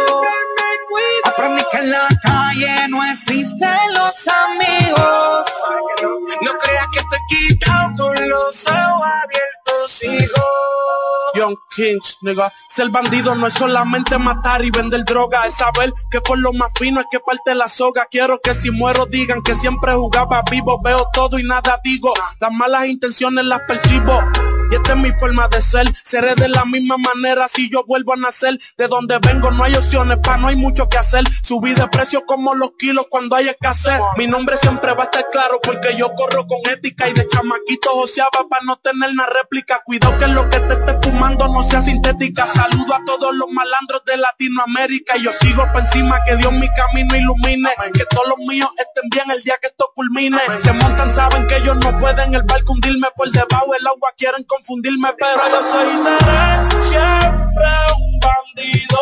Aprendí que en la calle no existen los amigos. No creas que estoy quitado con los ojos abiertos, hijo. Young Kings, nigga. Ser bandido no es solamente matar y vender droga, es saber que por lo más fino es que parte la soga. Quiero que si muero digan que siempre jugaba vivo, veo todo y nada digo. Las malas intenciones las percibo. Y esta es mi forma de ser, seré de la misma manera si yo vuelvo a nacer. De donde vengo no hay opciones, pa' no hay mucho que hacer. Subí de precio como los kilos cuando hay escasez. Mi nombre siempre va a estar claro porque yo corro con ética y de chamaquito joseaba para no tener una réplica. Cuidado que lo que te esté fumando no sea sintética. Saludo a todos los malandros de Latinoamérica y yo sigo por encima que Dios mi camino ilumine. Que todos los míos estén bien el día que esto culmine. Se montan, saben que ellos no pueden el barco hundirme por debajo del agua, quieren confundirme, pero yo soy y seré siempre un bandido.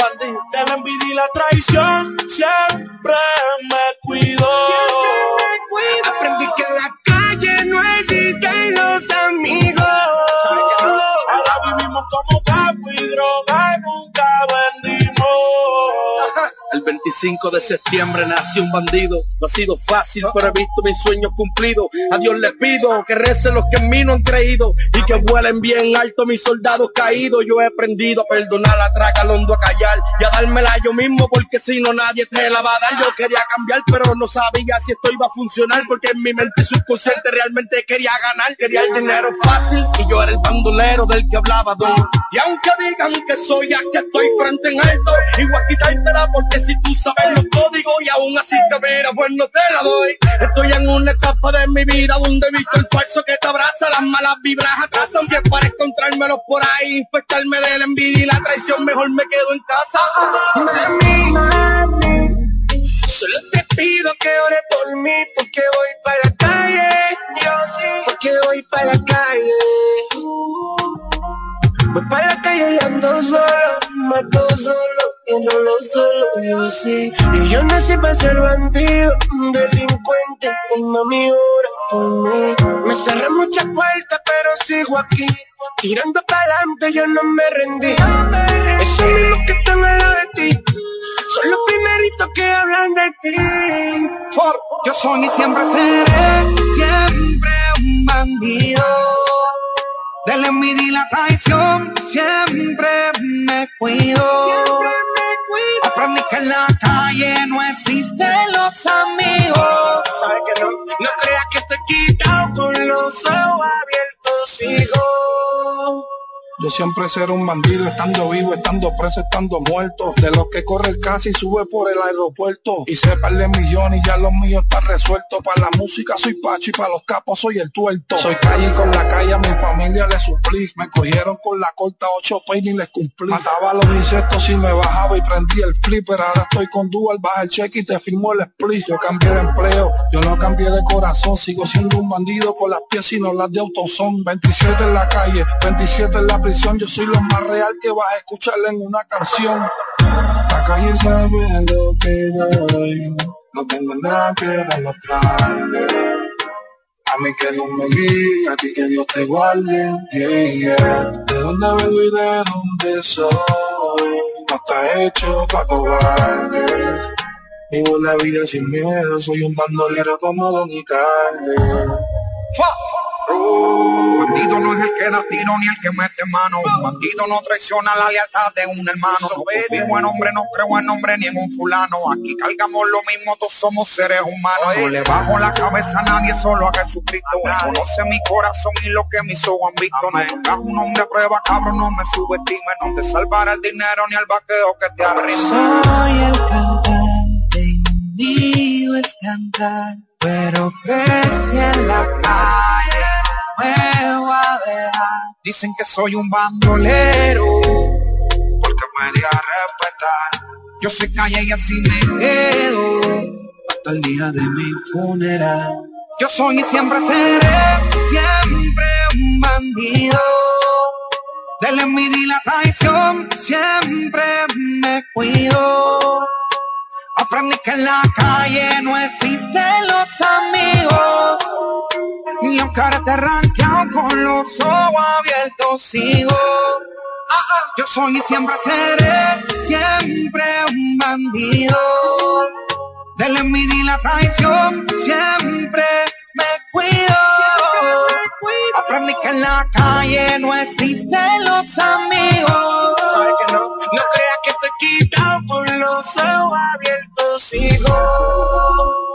Bandido de la envidia y la traición, siempre me cuido. Aprendí que en la calle no existen 25 de septiembre nació un bandido. No ha sido fácil, pero he visto mis sueños cumplidos. A Dios le pido que recen los que en mí no han creído y que vuelen bien alto mis soldados caídos. Yo he aprendido a perdonar, a tragar hondo, a callar y a dármela yo mismo porque si no nadie te la va a dar. Yo quería cambiar, pero no sabía si esto iba a funcionar porque en mi mente subconsciente realmente quería ganar. Quería el dinero fácil y yo era el bandolero del que hablaba Don. Y aunque digan que soy ya que estoy frente en alto, igual quitártela porque si tú sabes los códigos y aún así te mira, pues no te la doy. Estoy en una etapa de mi vida donde he visto el falso que te abraza, las malas vibras atrasan. Si es para encontrármelos por ahí, infectarme de la envidia y la traición, mejor me quedo en casa. Mami, mami, solo te pido que ore por mí porque voy para la calle. Yo sí, porque voy para la calle. Voy para la calle y ando solo, mato solo, y no lo solo, yo sí. Y yo nací para ser bandido, delincuente, y mami ora por mí. Me cerré muchas puertas, pero sigo aquí. Tirando para adelante, yo no me rendí. Esos mismos que están al lado de ti, son los primeritos que hablan de ti. For, yo soy y siempre seré, siempre un bandido. De la envidia y la traición siempre me cuido. Aprendí que en la calle no existen los amigos. ¿Sabes que no? No creas que estoy quitado con los ojos abiertos, sigo. Yo siempre seré un bandido, estando vivo, estando preso, estando muerto. De los que corre el casi sube por el aeropuerto. Y se de millones y ya los míos están resueltos. Para la música soy Pacho y para los capos soy el tuerto. Soy calle con la calle a mi familia le suplí. Me cogieron con la corta ocho peines y les cumplí. Mataba los insectos y me bajaba y prendí el flipper. Ahora estoy con Dual, baja el cheque y te firmo el split. Yo cambié de empleo, yo no cambié de corazón. Sigo siendo un bandido con las pies y no las de autosón. 27 en la calle, 27 en la prisión, yo soy lo más real que vas a escucharle en una canción. La calle sabe lo que doy, no tengo nada que demostrarle. A mí que no me guíe, a ti que Dios te guarde. De dónde vengo y de dónde soy, no está hecho pa' cobardes. Vivo la vida sin miedo, soy un bandolero como Don y Carne. Bandido no es el que da tiro ni el que mete mano. Bandido no traiciona la lealtad de un hermano. No confío en hombre, no creo en hombre ni en un fulano. Aquí cargamos lo mismo, todos somos seres humanos. No le bajo la cabeza a nadie, solo a Jesucristo. Él conoce mi corazón y lo que mis ojos han visto. No pongas un hombre a prueba, cabrón, no me subestime. No te salvará el dinero ni el vaqueo que te arrime. Soy el cantante y lo mío es cantar, pero crecí en la calle, me voy a dejar. Dicen que soy un bandolero, porque me di a respetar. Yo soy calle y así me quedo, hasta el día de mi funeral. Yo soy y siempre seré, siempre un bandido. De la envidia y la traición, siempre me cuido. Aprendí que en la calle no existen los amigos. Y aunque ahora te ranqueado con los ojos abiertos, sigo. Yo soy y siempre seré, siempre un bandido. De la envidia y la traición, siempre me cuido. Aprendí que en la calle no existen los amigos. Quitado con los ojos abiertos, sigo.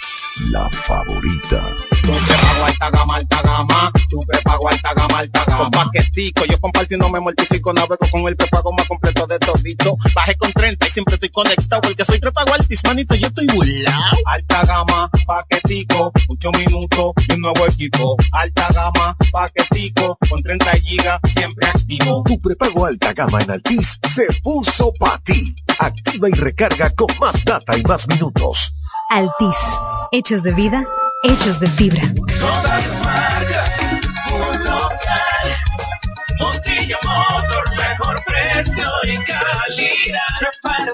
La favorita. Yo te pago alta gama, alta gama. Yo te pago alta gama, alta gama. Con paquetico, yo comparto y no me mortifico. Navego con el prepago más completo de todito. Bajé con 30 y siempre estoy conectado. Porque soy prepago altis, manito, yo estoy burlao. Alta gama, paquetico, mucho minutos y un nuevo equipo. Alta gama, paquetico, con 30 gigas, siempre activo. Tu prepago alta gama en Altis se puso para ti. Activa y recarga con más data y más minutos. Altis, hechos de vida, hechos de fibra. Todas marcas, un local. Montilla Motor, mejor precio y calidad. Para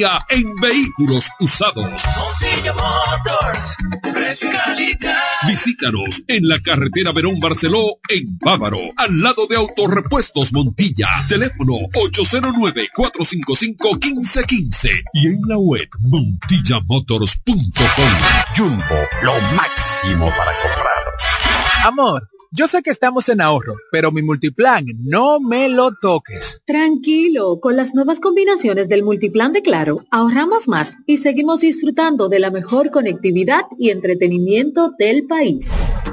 en vehículos usados. Montilla Motors, precio y calidad. Visítanos en la carretera Verón Barceló en Bávaro, al lado de Autorepuestos Montilla. Teléfono 809-455-1515 y en la web montillamotors.com. Jumbo, lo máximo para comprar. Amor, yo sé que estamos en ahorro, pero mi multiplan no me lo toques. Tranquilo, con las nuevas combinaciones del multiplan de Claro, ahorramos más y seguimos disfrutando de la mejor conectividad y entretenimiento del país.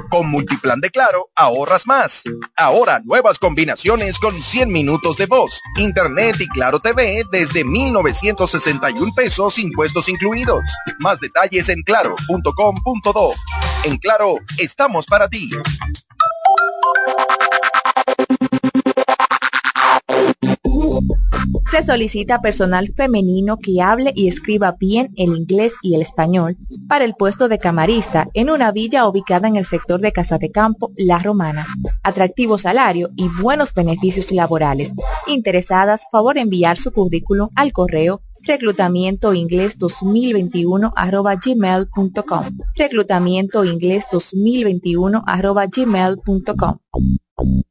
Con Multiplan de Claro, ahorras más. Ahora nuevas combinaciones con 100 minutos de voz, internet y Claro TV desde 1,961 pesos impuestos incluidos. Más detalles en claro.com.do. En Claro, estamos para ti. Se solicita personal femenino que hable y escriba bien el inglés y el español para el puesto de camarista en una villa ubicada en el sector de Casa de Campo, La Romana. Atractivo salario y buenos beneficios laborales. Interesadas, favor enviar su currículum al correo reclutamiento inglés 2021 arroba gmail.com reclutamiento inglés 2021 arroba gmail.com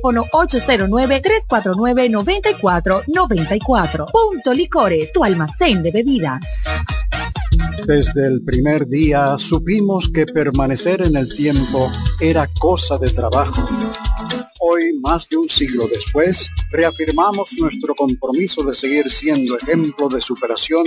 809-349-9494. Punto Licores, tu almacén de bebidas. Desde el primer día supimos que permanecer en el tiempo era cosa de trabajo. Hoy, más de un siglo después, reafirmamos nuestro compromiso de seguir siendo ejemplo de superación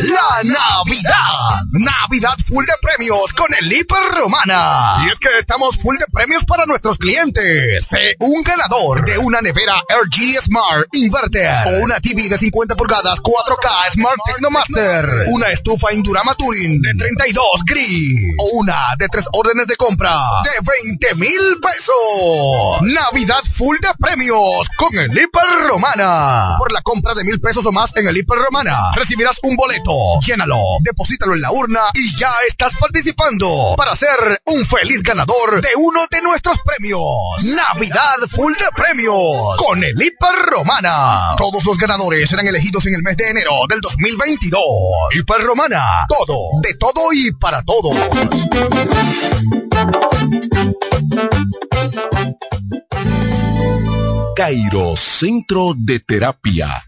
la Navidad. Navidad full de premios con el Hiper Romana. Y es que estamos full de premios para nuestros clientes. Sé un ganador de una nevera LG Smart Inverter o una TV de 50 pulgadas 4K Smart Technomaster. Una estufa Indurama Touring de 32 gris o una de tres órdenes de compra de 20 mil pesos. Navidad full de premios con el Hiper Romana. Por la compra de mil pesos o más en el Hiper Romana, recibirás un boleto. Llénalo, deposítalo en la urna y ya estás participando para ser un feliz ganador de uno de nuestros premios. Navidad full de premios con el Hiper Romana. Todos los ganadores serán elegidos en el mes de enero del 2022. Hiper Romana, todo, de todo y para todos. Cairo Centro de Terapia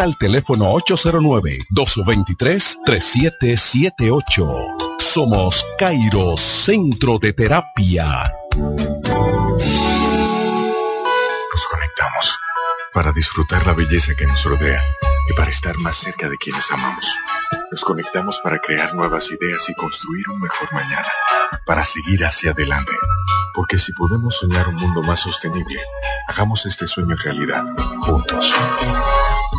al teléfono 809-223-3778. Somos Cairo Centro de Terapia. Nos conectamos para disfrutar la belleza que nos rodea y para estar más cerca de quienes amamos. Nos conectamos para crear nuevas ideas y construir un mejor mañana, para seguir hacia adelante. Porque si podemos soñar un mundo más sostenible, hagamos este sueño realidad, juntos.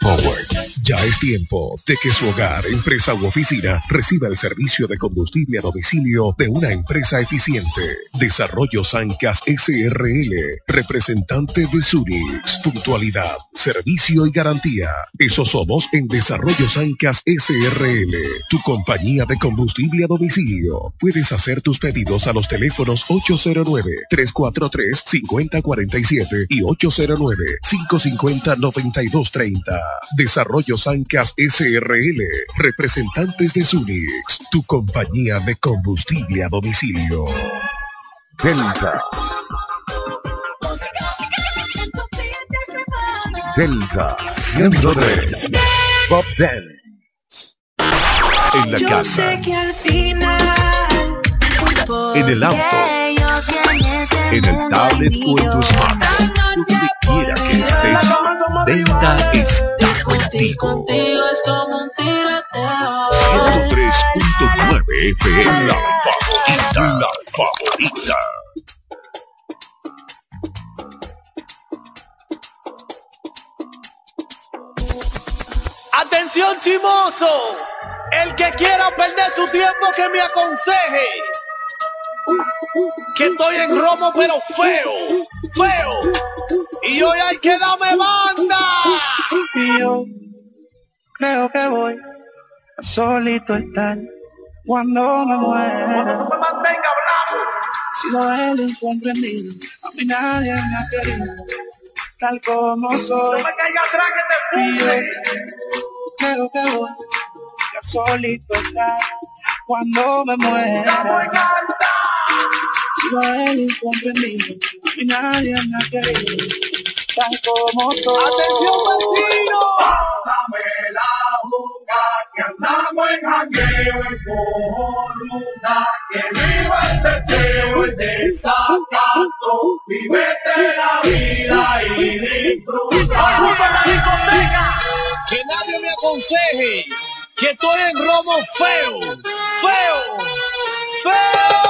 Forward. Ya es tiempo de que su hogar, empresa u oficina reciba el servicio de combustible a domicilio de una empresa eficiente. Desarrollo Sancas SRL, representante de Sunix. Puntualidad, servicio y garantía. Eso somos en Desarrollo Sancas SRL, tu compañía de combustible a domicilio. Puedes hacer tus pedidos a los teléfonos 809-343-5047 y 809-550-9230. Desarrollo Sancas SRL, representantes de Sunix, tu compañía de combustible a domicilio. Delta. Delta 103. Bob Den. En la casa, en el auto, en el tablet o en tu smartphone, donde quiera que estés, Delta está contigo. 103.9 FM, la favorita, la favorita. Atención chimoso, el que quiera perder su tiempo que me aconseje. Que estoy en romo pero feo, feo. Y hoy hay que darme banda. Y yo creo que voy a solito estar cuando me muera. Si no el incomprendido, a mí nadie me ha querido, tal como soy. Y yo creo que voy a solito estar cuando me muera. El incomprendido, mí nadie me ha querido, tal como soy. ¡Atención, vecino! Pásame la boca, que andamos en jangueo en Corunda, que viva el teteo, el desacato, vivete la vida y disfruta. ¡Ocupa la discoteca! Que nadie me aconseje que estoy en romo feo, feo, feo.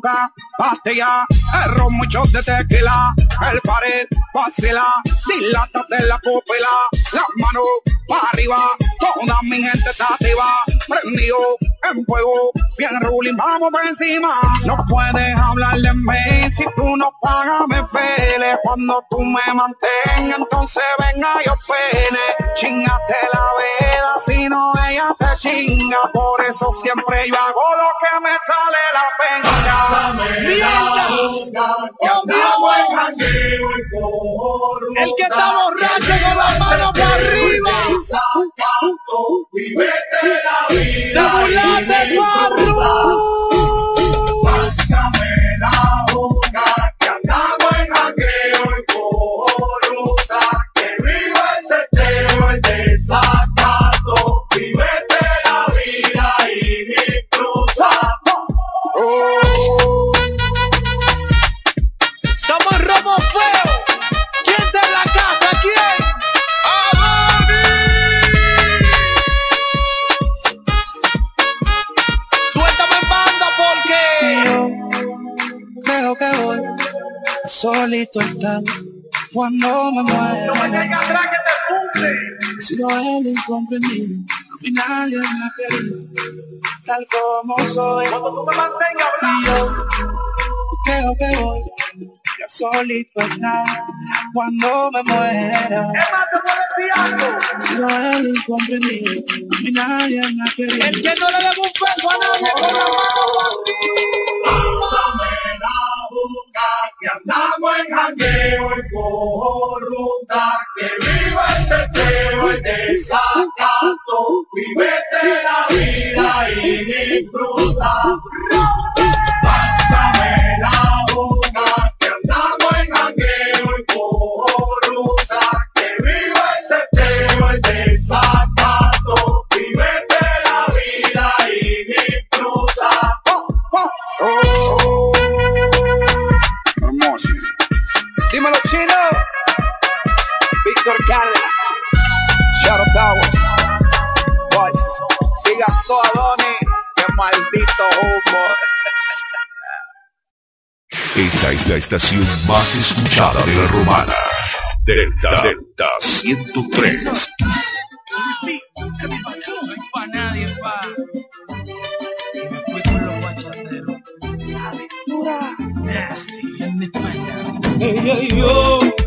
Boca, pastilla, el ron, muchos de tequila, el pared, vacila, dilátate la pupila, las manos para arriba, toda mi gente está activa, prendido en fuego, bien ruling, vamos por encima, no puedes hablar de mí, si tú no pagas me pele, cuando tú me mantengas, entonces venga yo pene, chingate la veda, si no ella te chinga, por eso siempre yo hago lo que me sale la pena. El que está borracho con las manos para arriba. ¡Te burlaste, Farru! Pásame la boca, solito están cuando me muero. No me atrás que te cumple. He sido el incomprendido, a mí nadie me ha querido, tal como soy. Cuando tú me mantengas hablando. yo creo que voy, ya solito están cuando me muera. He sido el incomprendido, a mí nadie me ha querido. El que no le debo un peso a nadie con la mano a ti que andamos en jangueo y corrupta, que viva el teteo, el desacato, vivete la vida y disfruta. Pásame la boca. Es la estación más escuchada de la romana. Delta Delta 103. Hey, hey, yo.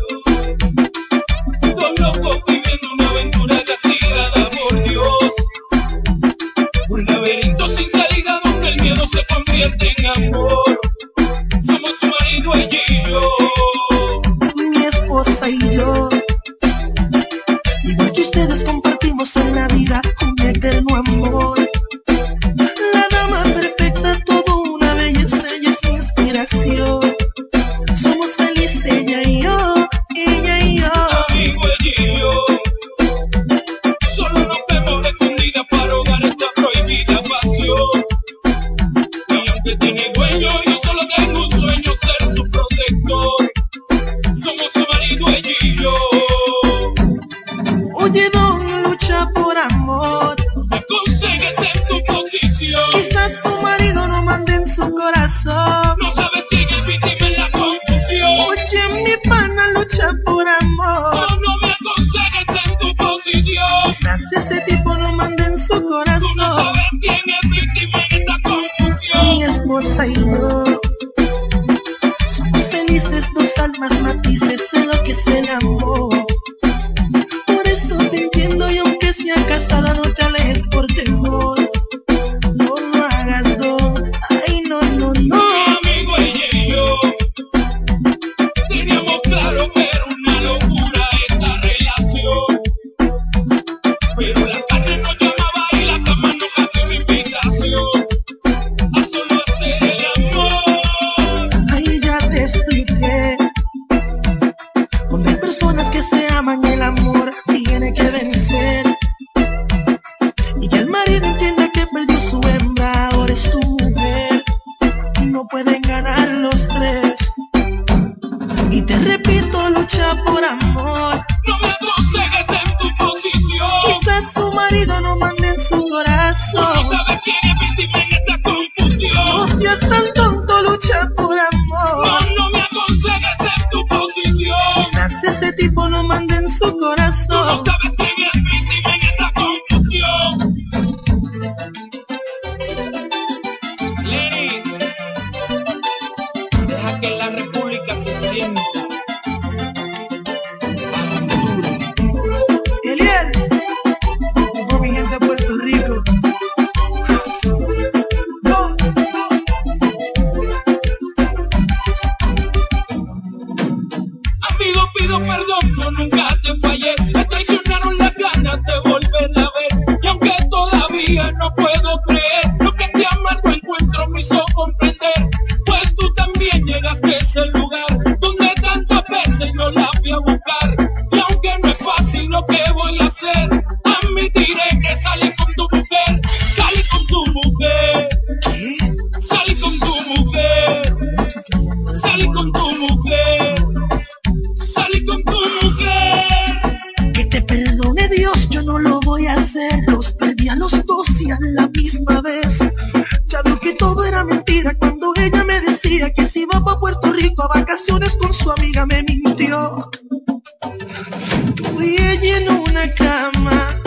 Los perdí a los dos y a la misma vez. Ya vio que todo era mentira cuando ella me decía que si iba para Puerto Rico a vacaciones con su amiga me mintió. Tú y ella en una cama.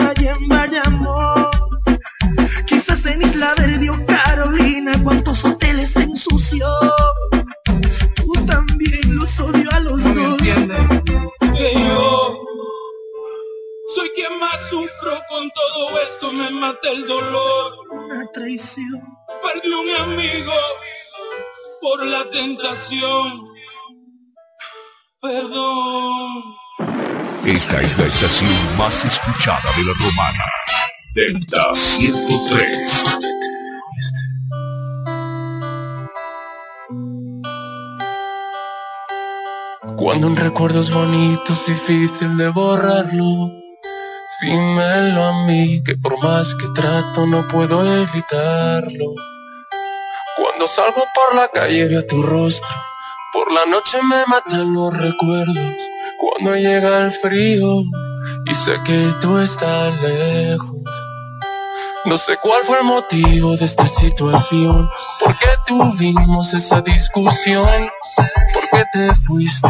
Más sufro con todo esto, me mata el dolor. Una traición. Perdí un amigo por la tentación. Perdón. Esta es la estación más escuchada de la romana. Delta 103. Cuando un recuerdo es bonito es difícil de borrarlo. Dímelo a mí, que por más que trato no puedo evitarlo. Cuando salgo por la calle veo tu rostro, por la noche me matan los recuerdos. Cuando llega el frío y sé que tú estás lejos. No sé cuál fue el motivo de esta situación, por qué tuvimos esa discusión, por qué te fuiste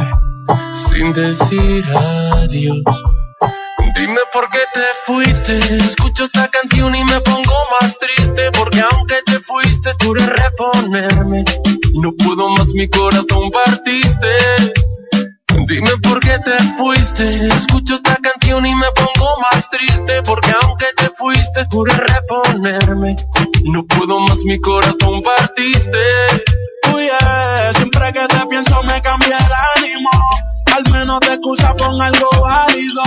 sin decir adiós. Dime por qué te fuiste, escucho esta canción y me pongo más triste, porque aunque te fuiste, pude reponerme. No puedo más, mi corazón partiste. Dime por qué te fuiste, escucho esta canción y me pongo más triste, porque aunque te fuiste, pude reponerme. No puedo más, mi corazón partiste. Uy, yeah, siempre que te pienso me cambia el ánimo. Al menos te excusa con algo válido.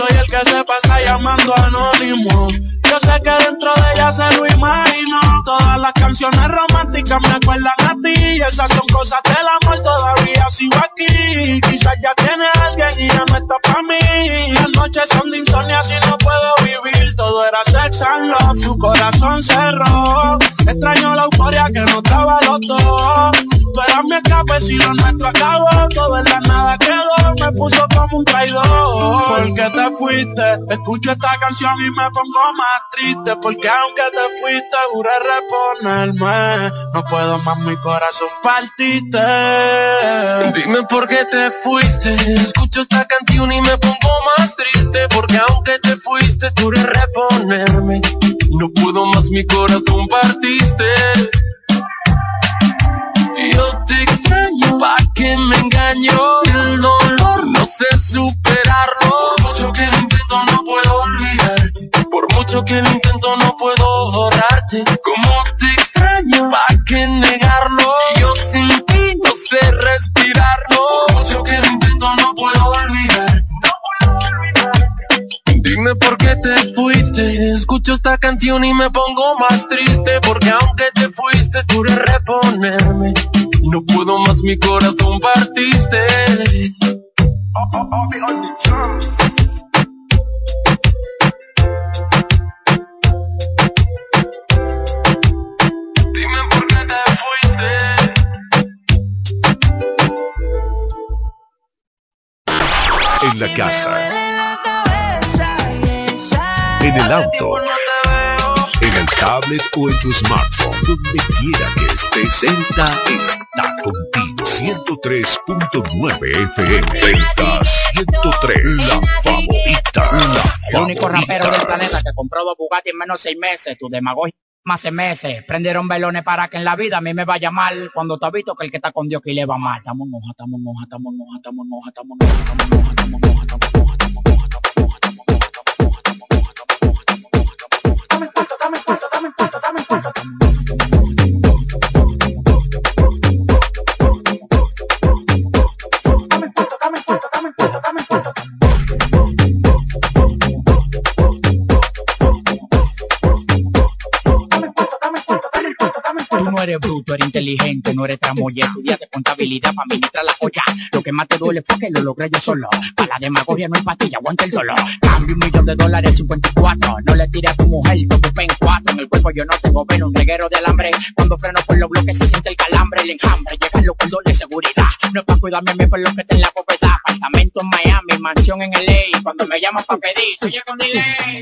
Soy el que se pasa llamando anónimo. Yo sé que dentro de ella se lo imagino. Todas las canciones románticas me acuerdan a ti. Esas son cosas del amor, todavía sigo aquí. Quizás ya tiene alguien y ya no está para mí. Las noches son de insomnio, así no puedo vivir. Todo era sex and love, su corazón cerró. Extraño la euforia que no estaba los dos. Tú eras mi escape, si lo nuestro acabó. Todo en la nada quedó, me puso como un traidor. Porque te fuiste, escucho esta canción y me pongo más triste. Porque aunque te fuiste, juré reponerme. No puedo más, mi corazón partiste. Dime por qué te fuiste, escucho esta canción y me pongo más triste, porque aunque te fuiste, pude reponerme. No puedo más, mi corazón partiste. Yo te extraño, pa' que me engaño. El dolor no sé superarlo. Por mucho que lo intento, no puedo olvidarte. Por mucho que lo intento, no puedo borrarte. Como te extraño, pa' que negarlo. Yo sin ti no sé respirarlo. Dime por qué te fuiste, escucho esta canción y me pongo más triste, porque aunque te fuiste, pude reponerme. No puedo más, mi corazón partiste. Dime por qué te En la casa. En el auto. En el tablet o en tu smartphone. Donde quiera que estés. Delta está contigo. 103.9 FM. Delta 103. La favorita. La El único rapero del planeta que compró dos Bugatti en menos de seis meses. Tu demagogia más meses. Prendieron velones para que en la vida a mí me vaya mal. Cuando te visto que el que está con Dios que le va mal. Estamos en hoja, estamos en hoja, estamos en hoja, estamos en hoja, estamos en hoja, estamos en hoja, estamos en hoja, estamos en hoja. Tú no eres bruto, eres inteligente, no eres tramoya, estudiaste contabilidad para administrar la joya. Lo que más te duele fue que lo logré yo solo. Para la demagogia no hay pastilla, aguanta el dolor. Cambio un millón de dólares, 54. No le tires a tu mujer, te en cuatro. En el cuerpo yo no tengo veno, un reguero de alambre. Cuando freno por los bloques se siente el calambre, el enjambre. Llegan los cuidos de seguridad. No es para cuidarme a mí por lo que está en la propiedad. Apartamento en Miami, mansión en LA. Cuando me llaman para pedir, soy con delay.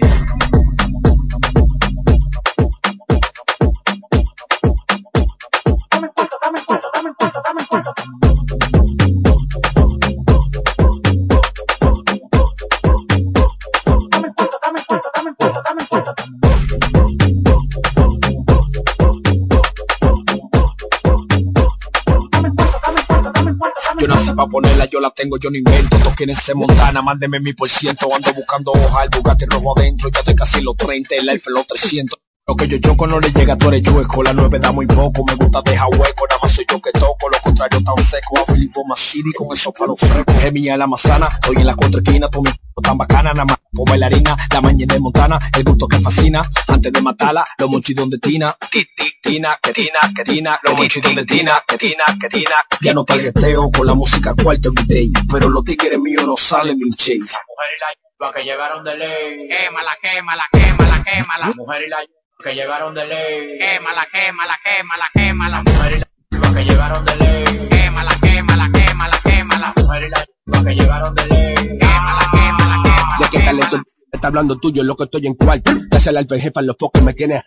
para ponerla yo la tengo, yo no invento. Todos quieren ser Montana, mándeme mi por ciento. Ando buscando hoja, el Bugatti rojo adentro. Yo estoy casi los 30, el Elf los 300. Lo que yo choco no le llega, tú eres chueco. La nueve da muy poco, me gusta dejar hueco. Nada más soy yo que toco, lo contrario tan seco. A Filipo Masidi con esos palos frescos. Es mía la manzana, estoy en la contra esquina. Tú me tan bacana, nada más con bailarina. La mañana de Montana, el gusto que fascina. Antes de matarla, los mochidos de Tina. Ti, ti, Tina, que Tina, que Tina. Los mochidos de Tina, que Tina, que Tina. Ya no targeteo con la música cuarto everyday. Pero los tigres míos no salen mi chase. mujer y la yuca que llegaron de ley. Quémala, quémala, quémala, quémala. La mujer y la que llegaron de ley. Quémala, quémala, quémala, quémala. La mujer y la que llegaron de ley. Quémala, quémala, quémala, quémala. La mujer y la que llegaron de ley. Quémala, quémala, quémala. ¿De qué talento está hablando tuyo? Lo que estoy en cuarto. Gracias al alfa jefa, los foques me tiene.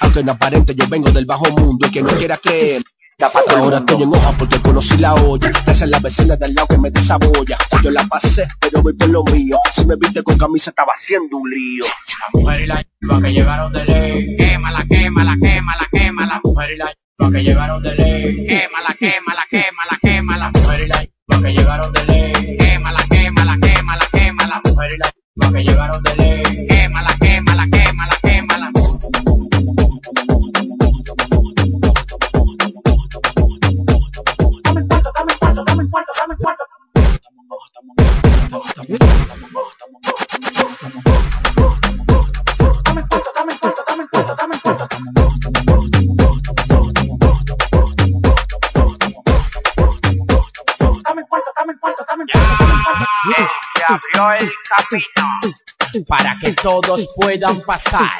Aunque no aparente, yo vengo del bajo mundo y que no quiera creer. Ahora estoy en hoja porque conocí la olla. Gracias a la vecina del lado que me desabolla. Yo la pasé, pero voy por lo mío. Si me viste con camisa, estaba haciendo un lío. La mujer y la yuca que llegaron de ley. Quémala, quémala, quémala, quémala. La mujer y la yuca que llegaron de ley. Quémala, quémala, quémala, quémala. La mujer y la yuca que llegaron de ley. Quémala, quémala, quémala, quémala. La mujer y la yuca que llegaron de ley. Abrió el para que todos puedan pasar,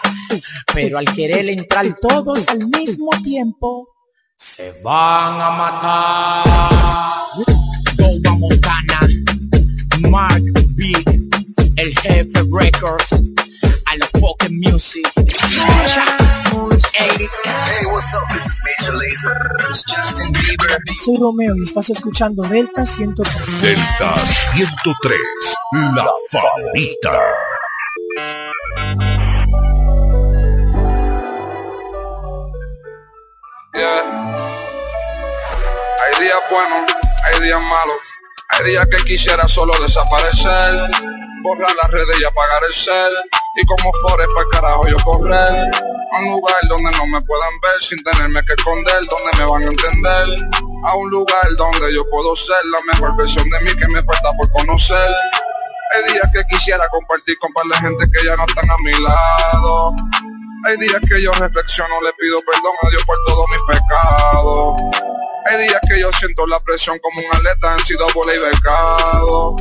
pero al querer entrar todos al mismo tiempo, se van a matar. Boba Montana, Mark Big, el jefe Records, a los Pokémon Music. Ey. Soy Romeo y estás escuchando Delta 103. Delta 103, la favorita. Yeah. Hay días buenos, hay días malos, hay días que quisiera solo desaparecer, borrar las redes y apagar el cel, y como Forest para carajo yo correr, a un lugar donde no me puedan ver sin tenerme que esconder, donde me van a entender, a un lugar donde yo puedo ser la mejor versión de mí que me falta por conocer. Hay días que quisiera compartir con par de gente que ya no están a mi lado. Hay días que yo reflexiono, le pido perdón a Dios por todos mis pecados. Hay días que yo siento la presión como un atleta en sido y becado.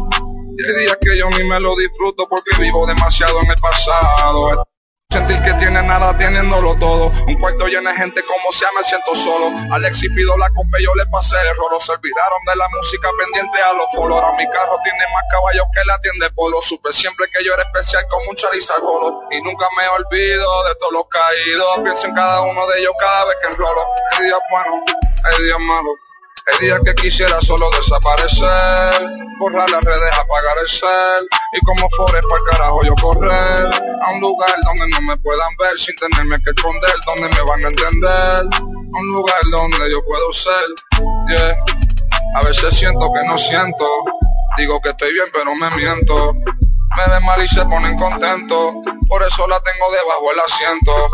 Y hay días que yo ni me lo disfruto porque vivo demasiado en el pasado. Sentir que tiene nada teniéndolo todo. Un cuarto lleno de gente como sea me siento solo. Alexis pido la copa yo le pasé el rolo. Se olvidaron de la música pendiente a los polos. Ahora mi carro tiene más caballos que la tienda de polo. Supe siempre que yo era especial como un chalizar rolo. Y nunca me olvido de todos los caídos. Pienso en cada uno de ellos cada vez que enrolo. Hay días buenos, hay días malos. Hay días que quisiera solo desaparecer, borrar las redes, apagar el cel y como Forest para carajo yo correr a un lugar donde no me puedan ver sin tenerme que esconder, donde me van a entender, a un lugar donde yo puedo ser, yeah. A veces siento que no siento, digo que estoy bien pero me miento. Me ven mal y se ponen contentos, por eso la tengo debajo del asiento.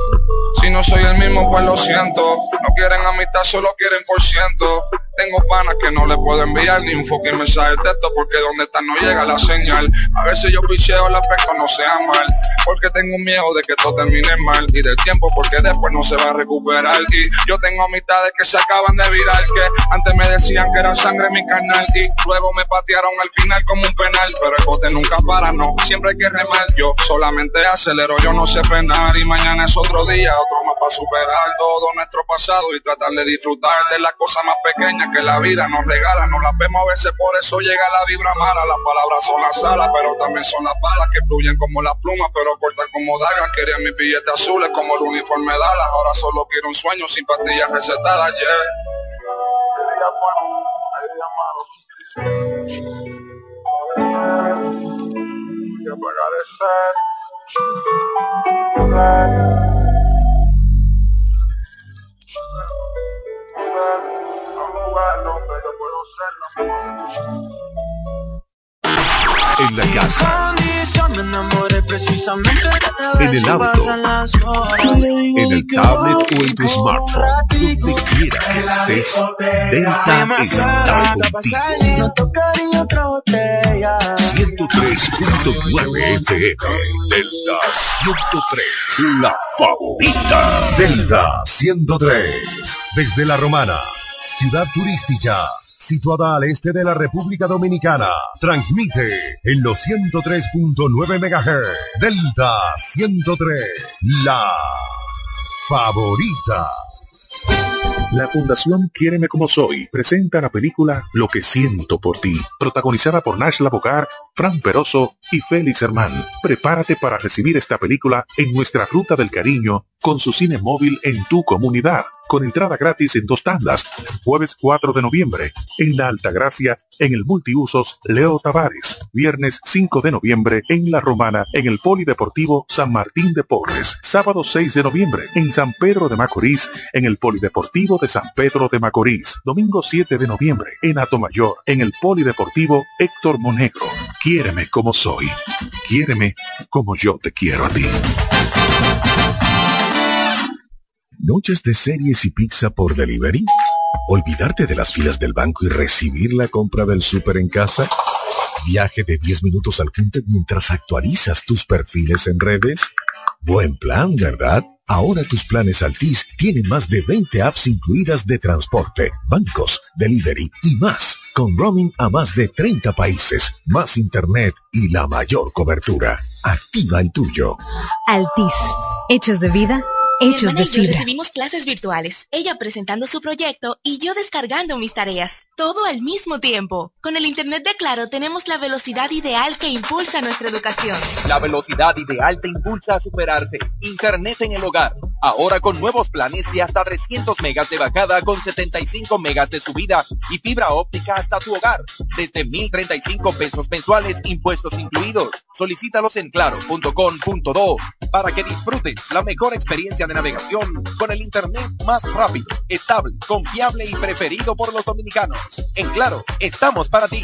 Si no soy el mismo, pues lo siento. No quieren amistad, solo quieren por ciento. Tengo panas que no le puedo enviar ni un fucking mensaje de texto porque donde están no llega la señal. A veces yo picheo la pesca, no sea mal. Porque tengo miedo de que esto termine mal. Y del tiempo porque después no se va a recuperar. Y yo tengo amistades que se acaban de virar. Que antes me decían que era sangre mi canal. Y luego me patearon al final como un penal. Pero el bote nunca para, no. Siempre hay que remar. Yo solamente acelero, yo no sé frenar. Y mañana es otro día, más para superar todo nuestro pasado y tratar de disfrutar de las cosas más pequeñas que la vida nos regala. Nos las vemos a veces, por eso llega la vibra mala. Las palabras son las alas, pero también son las balas que fluyen como las plumas, pero cortan como dagas. Quería mis billetes azules como el uniforme de Dallas. Ahora solo quiero un sueño sin pastillas recetadas, yeah. Apagar set. A un lugar donde yo puedo ser la mejor. Casa, Me enamoré precisamente de en el auto, en el tablet o en tu smartphone, donde quiera que estés, Delta está contigo. No tocaría otra botella 103.9 FM, Delta 103, la favorita. Delta 103, desde La Romana, ciudad turística, situada al este de la República Dominicana. Transmite en los 103.9 MHz. Delta 103, la favorita. La Fundación Quiéreme Como Soy presenta la película Lo que siento por ti, protagonizada por Nash Bocar, Fran Peroso y Félix Hermán. Prepárate para recibir esta película en nuestra Ruta del Cariño con su cine móvil en tu comunidad, con entrada gratis en dos tandas, jueves 4 de noviembre, en La Altagracia, en el Multiusos Leo Tavares, viernes 5 de noviembre, en La Romana, en el Polideportivo San Martín de Porres, sábado 6 de noviembre, en San Pedro de Macorís, en el Polideportivo de San Pedro de Macorís, domingo 7 de noviembre, en Atomayor, en el Polideportivo Héctor Monegro. Quiéreme como soy, quiéreme como yo te quiero a ti. ¿Noches de series y pizza por delivery? ¿Olvidarte de las filas del banco y recibir la compra del súper en casa? ¿Viaje de 10 minutos al junte mientras actualizas tus perfiles en redes? Buen plan, ¿verdad? Ahora tus planes Altis tienen más de 20 apps incluidas de transporte, bancos, delivery y más, con roaming a más de 30 países, más internet y la mayor cobertura. Activa el tuyo. Altis. Hechos de vida, hechos de y yo fibra. recibimos clases virtuales, ella presentando su proyecto y yo descargando mis tareas, todo al mismo tiempo. Con el Internet de Claro tenemos la velocidad ideal que impulsa nuestra educación. La velocidad ideal te impulsa a superarte. Internet en el hogar. Ahora con nuevos planes de hasta 300 megas de bajada con 75 megas de subida y fibra óptica hasta tu hogar. Desde 1035 pesos mensuales, impuestos incluidos. Solicítalos en claro.com.do para que disfrutes la mejor experiencia de navegación con el Internet más rápido, estable, confiable y preferido por los dominicanos. En Claro, estamos para ti.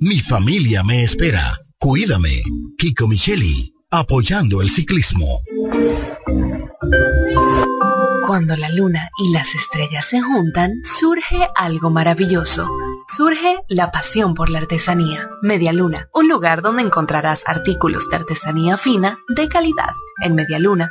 mi familia me espera. Cuídame. Kiko Micheli, apoyando el ciclismo. Cuando la luna y las estrellas se juntan, surge algo maravilloso. Surge la pasión por la artesanía. Media Luna, un lugar donde encontrarás artículos de artesanía fina de calidad. En Media Luna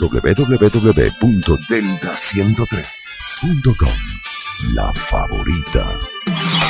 www.delta103.com. La favorita.